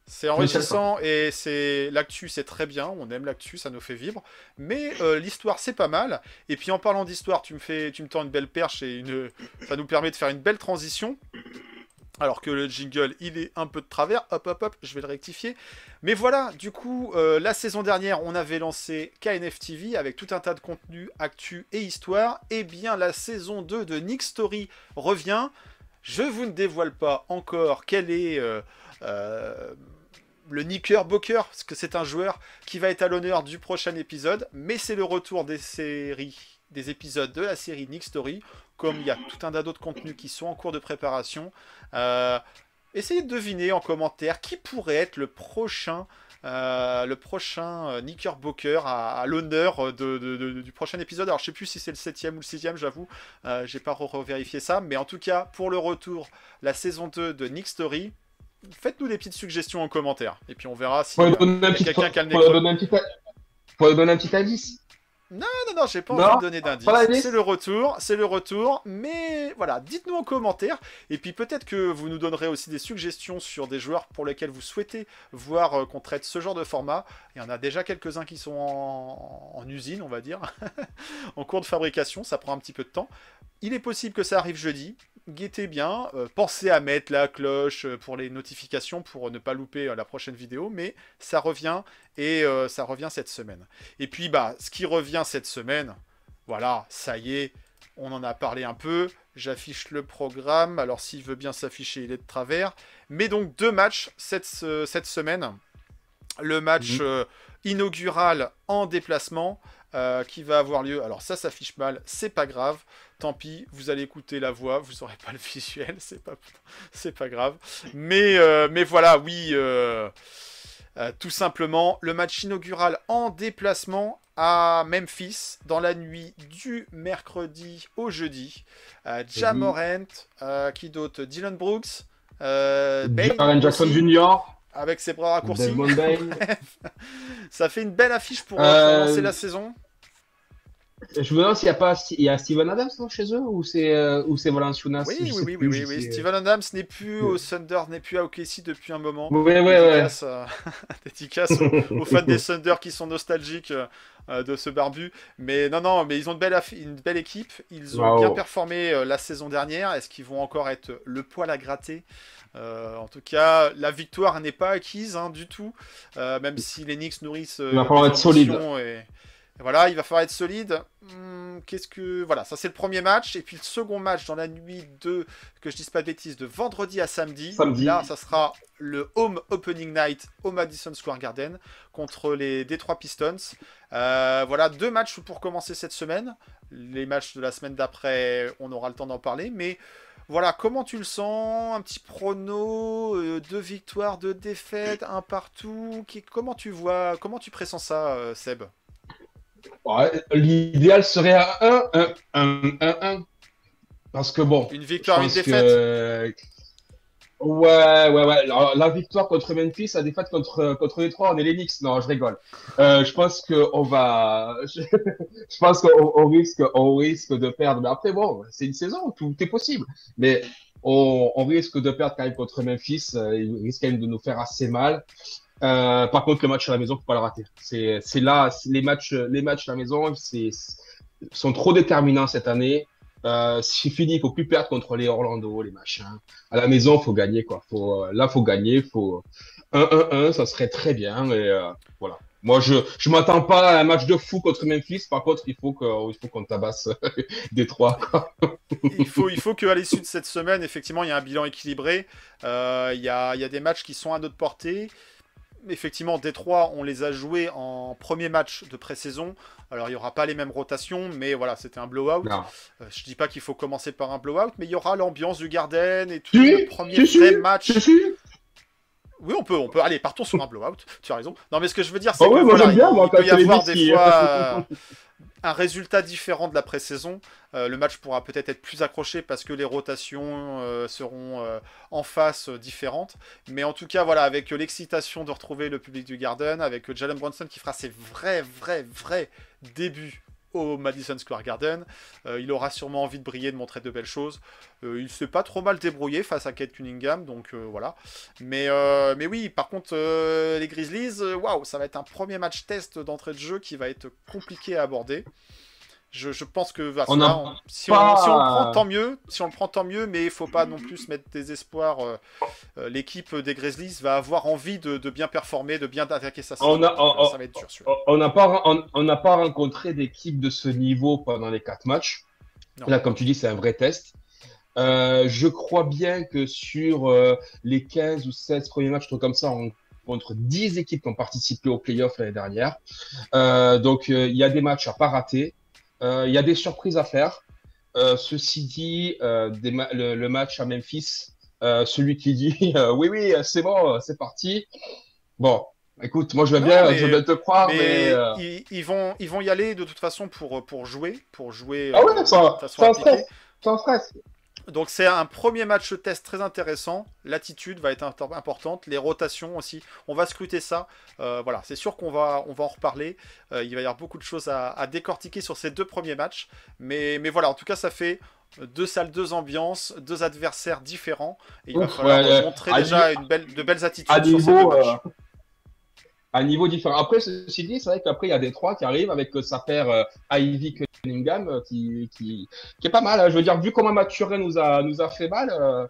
B: C'est enrichissant et c'est l'actu, c'est très bien. On aime l'actu, ça nous fait vivre. Mais euh, l'histoire, c'est pas mal. Et puis en parlant d'histoire, tu me fais, tu me tends une belle perche et une, ça nous permet de faire une belle transition Alors que le jingle, il est un peu de travers. Hop, hop, hop, je vais le rectifier. Mais voilà, du coup, euh, la saison dernière, on avait lancé KNF TV avec tout un tas de contenus, actu et histoire. Et bien, la saison 2 de Nick Story revient. Je vous ne dévoile pas encore quel est euh, euh, le Nicker Boker, parce que c'est un joueur qui va être à l'honneur du prochain épisode. Mais c'est le retour des séries, des épisodes de la série Nick Story comme il y a tout un tas d'autres contenus qui sont en cours de préparation. Euh, essayez de deviner en commentaire qui pourrait être le prochain, euh, le prochain euh, Knickerbocker à, à l'honneur de, de- de- du prochain épisode. Alors je sais plus si c'est le 7 ou le 6 j'avoue, euh, j'ai pas revérifié ça, mais en tout cas pour le retour, la saison 2 de Nick Story. Faites-nous des petites suggestions en commentaire et puis on verra si euh, quelqu'un qui a le nez
C: donner un petit, faut
B: Non, non, non, j'ai pas
C: Non,
B: envie de donner d'indice. C'est le retour, c'est le retour. Mais voilà, dites-nous en commentaire. Et puis peut-être que vous nous donnerez aussi des suggestions sur des joueurs pour lesquels vous souhaitez voir euh, qu'on traite ce genre de format. Il y en a déjà quelques-uns qui sont en, en usine, on va dire, (laughs) en cours de fabrication. Ça prend un petit peu de temps. Il est possible que ça arrive jeudi. Guettez bien. euh, pensez à mettre la cloche euh, pour les notifications pour ne pas louper la prochaine vidéo. Mais ça revient et euh, ça revient cette semaine. Et puis, bah, ce qui revient cette semaine, voilà, ça y est, on en a parlé un peu. J'affiche le programme. Alors, s'il veut bien s'afficher, il est de travers. Mais donc, deux matchs cette, ce- cette semaine. Le match
C: Mhm.
B: euh, inaugural en déplacement euh, qui va avoir lieu. Alors, ça s'affiche mal, c'est pas grave. Tant pis, vous allez écouter la voix, vous n'aurez pas le (laughs) visuel, c'est pas, c'est pas grave. Mais, mais voilà, oui. Euh, tout simplement, le match inaugural en déplacement à Memphis dans la nuit du mercredi au jeudi. Euh, Jamorant, euh, qui dote Dylan Brooks, euh, Bane
C: Jaren Jackson Jr.,
B: avec ses bras raccourcis. (laughs) Ça fait une belle affiche pour, pour lancer la saison.
C: Je me demande s'il y a pas il y a Steven Adams non, chez eux ou c'est euh, ou c'est Valanciunas.
B: Oui, oui, oui, oui,
C: plus,
B: oui, oui. Steven Adams n'est plus
C: Ouais.
B: au Thunder, n'est plus à OKC depuis un moment.
C: Ouais, ouais, ouais.
B: Dédicace, euh, (laughs) dédicace aux, aux fans des (laughs) Thunder qui sont nostalgiques euh, de ce barbu. Mais non, non, mais ils ont une belle, affi- une belle équipe. Ils ont
C: Wow.
B: bien performé euh, la saison dernière. Est-ce qu'ils vont encore être le poil à gratter? Euh, En tout cas, la victoire n'est pas acquise hein, du tout. Même si les Knicks nourrissent.
C: Il va falloir être solide.
B: Et... et voilà, il va falloir être solide. Hmm, Qu'est-ce que voilà, ça c'est le premier match et puis le second match dans la nuit de que je dise pas de bêtises de vendredi à samedi.
C: Samedi.
B: Là, ça sera le home opening night au Madison Square Garden contre les Detroit Pistons. Euh, voilà, deux matchs pour commencer cette semaine. Les matchs de la semaine d'après, on aura le temps d'en parler. Mais voilà, comment tu le sens? Un petit prono, euh, deux victoires, deux défaites, un partout. Qui- comment tu vois, comment tu pressens ça, euh, Seb?
C: Ouais, L'idéal serait à 1, 1, 1, 1, 1. Parce que bon,
B: Une victoire, une défaite
C: que... Ouais, ouais, ouais. La victoire contre Memphis, la défaite contre, contre les trois, on est les Knicks. Non, je rigole. Euh, je pense qu'on va, (laughs) je, pense qu'on on risque, on risque de perdre. Mais après, bon, c'est une saison, tout est possible. Mais on, on risque de perdre quand même contre Memphis. Euh, Il risque quand même de nous faire assez mal. Euh, par contre, le match à la maison, faut pas le rater. C'est, là, les matchs, les matchs à la maison, c'est, sont trop déterminants cette année. Euh, c'est fini, il faut plus perdre contre les Orlando, les machins. À la maison, faut gagner quoi. Faut, euh, là, faut gagner. Faut 1-1-1, ça serait très bien. Euh, voilà. Moi, je je m'attends pas à un match de fou contre Memphis. Par contre, il faut qu'on tabasse (laughs) Détroit. Quoi.
B: il faut, il faut qu'à l'issue de cette semaine, effectivement, il y a un bilan équilibré. Il, y a, il y a des matchs qui sont à notre portée. Effectivement, Détroit, on les a joués en premier match de pré-saison. Alors, il n'y aura pas les mêmes rotations, mais voilà, c'était un blowout. Euh, je dis pas qu'il faut commencer par un blowout, mais il y aura l'ambiance du Garden et tout.
C: Si,
B: le premier
C: si,
B: vrai
C: si,
B: match.
C: Si, si.
B: Oui, on peut, on peut. Allez, partons sur un blowout. Tu as raison. Non, mais ce que je veux dire, c'est
C: Ah
B: que
C: ouais,
B: voilà,
C: j'aime bien,
B: il,
C: moi,
B: il peut y avoir des
C: qui-
B: fois euh, (laughs) un résultat différent de la pré-saison. Euh, le match pourra peut-être être plus accroché parce que les rotations euh, seront euh, en face différentes. Mais en tout cas, voilà, avec l'excitation de retrouver le public du Garden, avec Jalen Brunson qui fera ses vrais, vrais, vrais débuts Madison Square Garden. Euh, il aura sûrement envie de briller, de montrer de belles choses. Euh, il s'est pas trop mal débrouillé face à Kate Cunningham, donc euh, voilà. Mais, mais oui, par contre, les Grizzlies, waouh, ça va être un premier match test d'entrée de jeu qui va être compliqué à aborder. Je, je pense que bah,
C: On
B: là,
C: a
B: on- si, on,
C: pas-
B: si on le prend, tant mieux. Si on le prend, tant mieux. Mais il faut pas non plus mettre des espoirs. euh, euh, L'équipe des Grizzlies va avoir envie de, de bien performer, de bien attaquer sa saison.
C: On a- n'a pas, on, n'a pas rencontré d'équipe de ce niveau pendant les quatre matchs.
B: Non.
C: Là, comme tu dis, c'est un vrai test. Euh, je crois bien que sur euh, les 15 ou 16 premiers matchs, comme ça, on rencontre 10 équipes qui ont participé aux playoffs l'année dernière. Euh, donc, euh, il y a des matchs à pas rater. Euh, Il y a des surprises à faire. Euh, ceci dit, euh, des ma- le, le match à Memphis, euh, celui qui dit (laughs) euh, oui, oui, c'est bon, c'est parti. Bon, écoute, moi je veux
B: Non,
C: bien,
B: mais-
C: je veux bien te croire, mais,
B: Mais
C: euh,
B: ils, ils vont, ils vont y aller de toute façon pour, pour jouer, pour jouer
C: Ah
B: euh,
C: ouais, ça- ça stresse. sans stress.
B: Donc c'est un premier match test très intéressant. L'attitude va être importante, les rotations aussi. On va scruter ça. Euh, voilà, c'est sûr qu'on va, on va en reparler. Euh, il va y avoir beaucoup de choses à, à décortiquer sur ces deux premiers matchs. Mais, mais voilà, en tout cas, ça fait deux salles, deux ambiances, deux adversaires différents. Et il va falloir
C: ouais,
B: montrer
C: à
B: déjà une belle, de belles attitudes
C: À
B: sur ces deux
C: niveau,
B: matchs.
C: euh, à niveau différent. Après, ceci dit, c'est vrai qu'après, il y a des trois qui arrivent avec sa paire Ivy Cunningham euh, qui, qui, qui est pas mal. hein. Je veux dire, vu comment Maturé nous a, nous a fait mal, euh,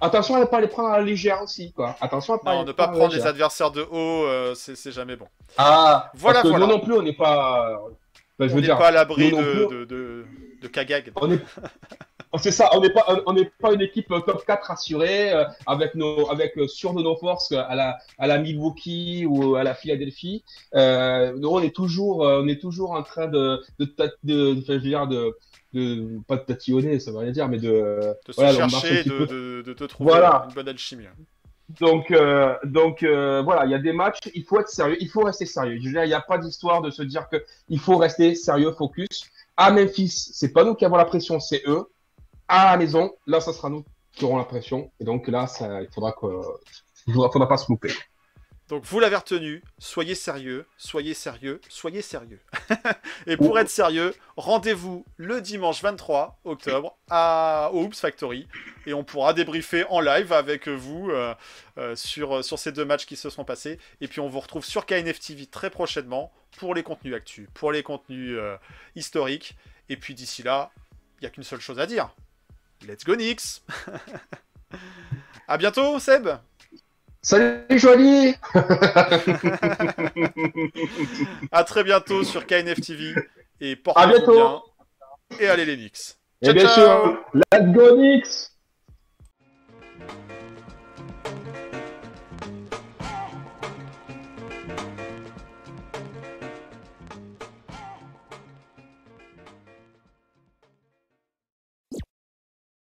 C: attention à ne pas les prendre à la légère aussi. Quoi. Attention à pas
B: Non,
C: les
B: ne pas prendre
C: légère.
B: adversaires de haut, euh, c'est jamais bon.
C: Ah,
B: Voilà,
C: parce que
B: voilà.
C: nous non plus, on n'est pas. Enfin, je
B: On
C: veux
B: n'est
C: dire,
B: pas à l'abri de, de Kagag.
C: on est. (laughs) C'est ça, on n'est pas, on n'est pas une équipe euh, top 4 assurée euh, avec nos, avec euh, sûr de nos forces euh, à la, à la Milwaukee ou à la Philadelphie. Nous, on est toujours, on est toujours en train de, de, de, enfin, je veux dire, de, de, pas de tatillonner, ça veut rien dire, mais de,
B: de se
C: voilà,
B: chercher, de, de, de te trouver
C: Voilà.
B: une bonne alchimie.
C: Donc, euh, donc euh, voilà, il y a des matchs, il faut être sérieux, il faut rester sérieux. Il n'y a pas d'histoire de se dire que il faut rester sérieux, focus. À Memphis, c'est pas nous qui avons la pression, c'est eux. À la maison, là, ça sera nous qui aurons la pression. Et donc là, ça, il faudra que, il faudra, faudra pas se louper.
B: Donc vous l'avez retenu, soyez sérieux, soyez sérieux, soyez sérieux. (laughs) Et pour être sérieux, rendez-vous le dimanche 23 octobre à au Oops Factory et on pourra débriefer en live avec vous euh, euh, sur, sur ces deux matchs qui se sont passés. Et puis on vous retrouve sur KNF TV très prochainement pour les contenus actus, pour les contenus euh, historiques. Et puis d'ici là, il n'y a qu'une seule chose à dire. Let's go Nix (laughs) À bientôt Seb
C: Salut, Jolie! (laughs)
B: À très bientôt sur KNF TV et portez-vous
C: bientôt.
B: bien et allez les Knicks.
C: Et
B: Ciao,
C: bien
B: ciao.
C: sûr, let's go, Knicks!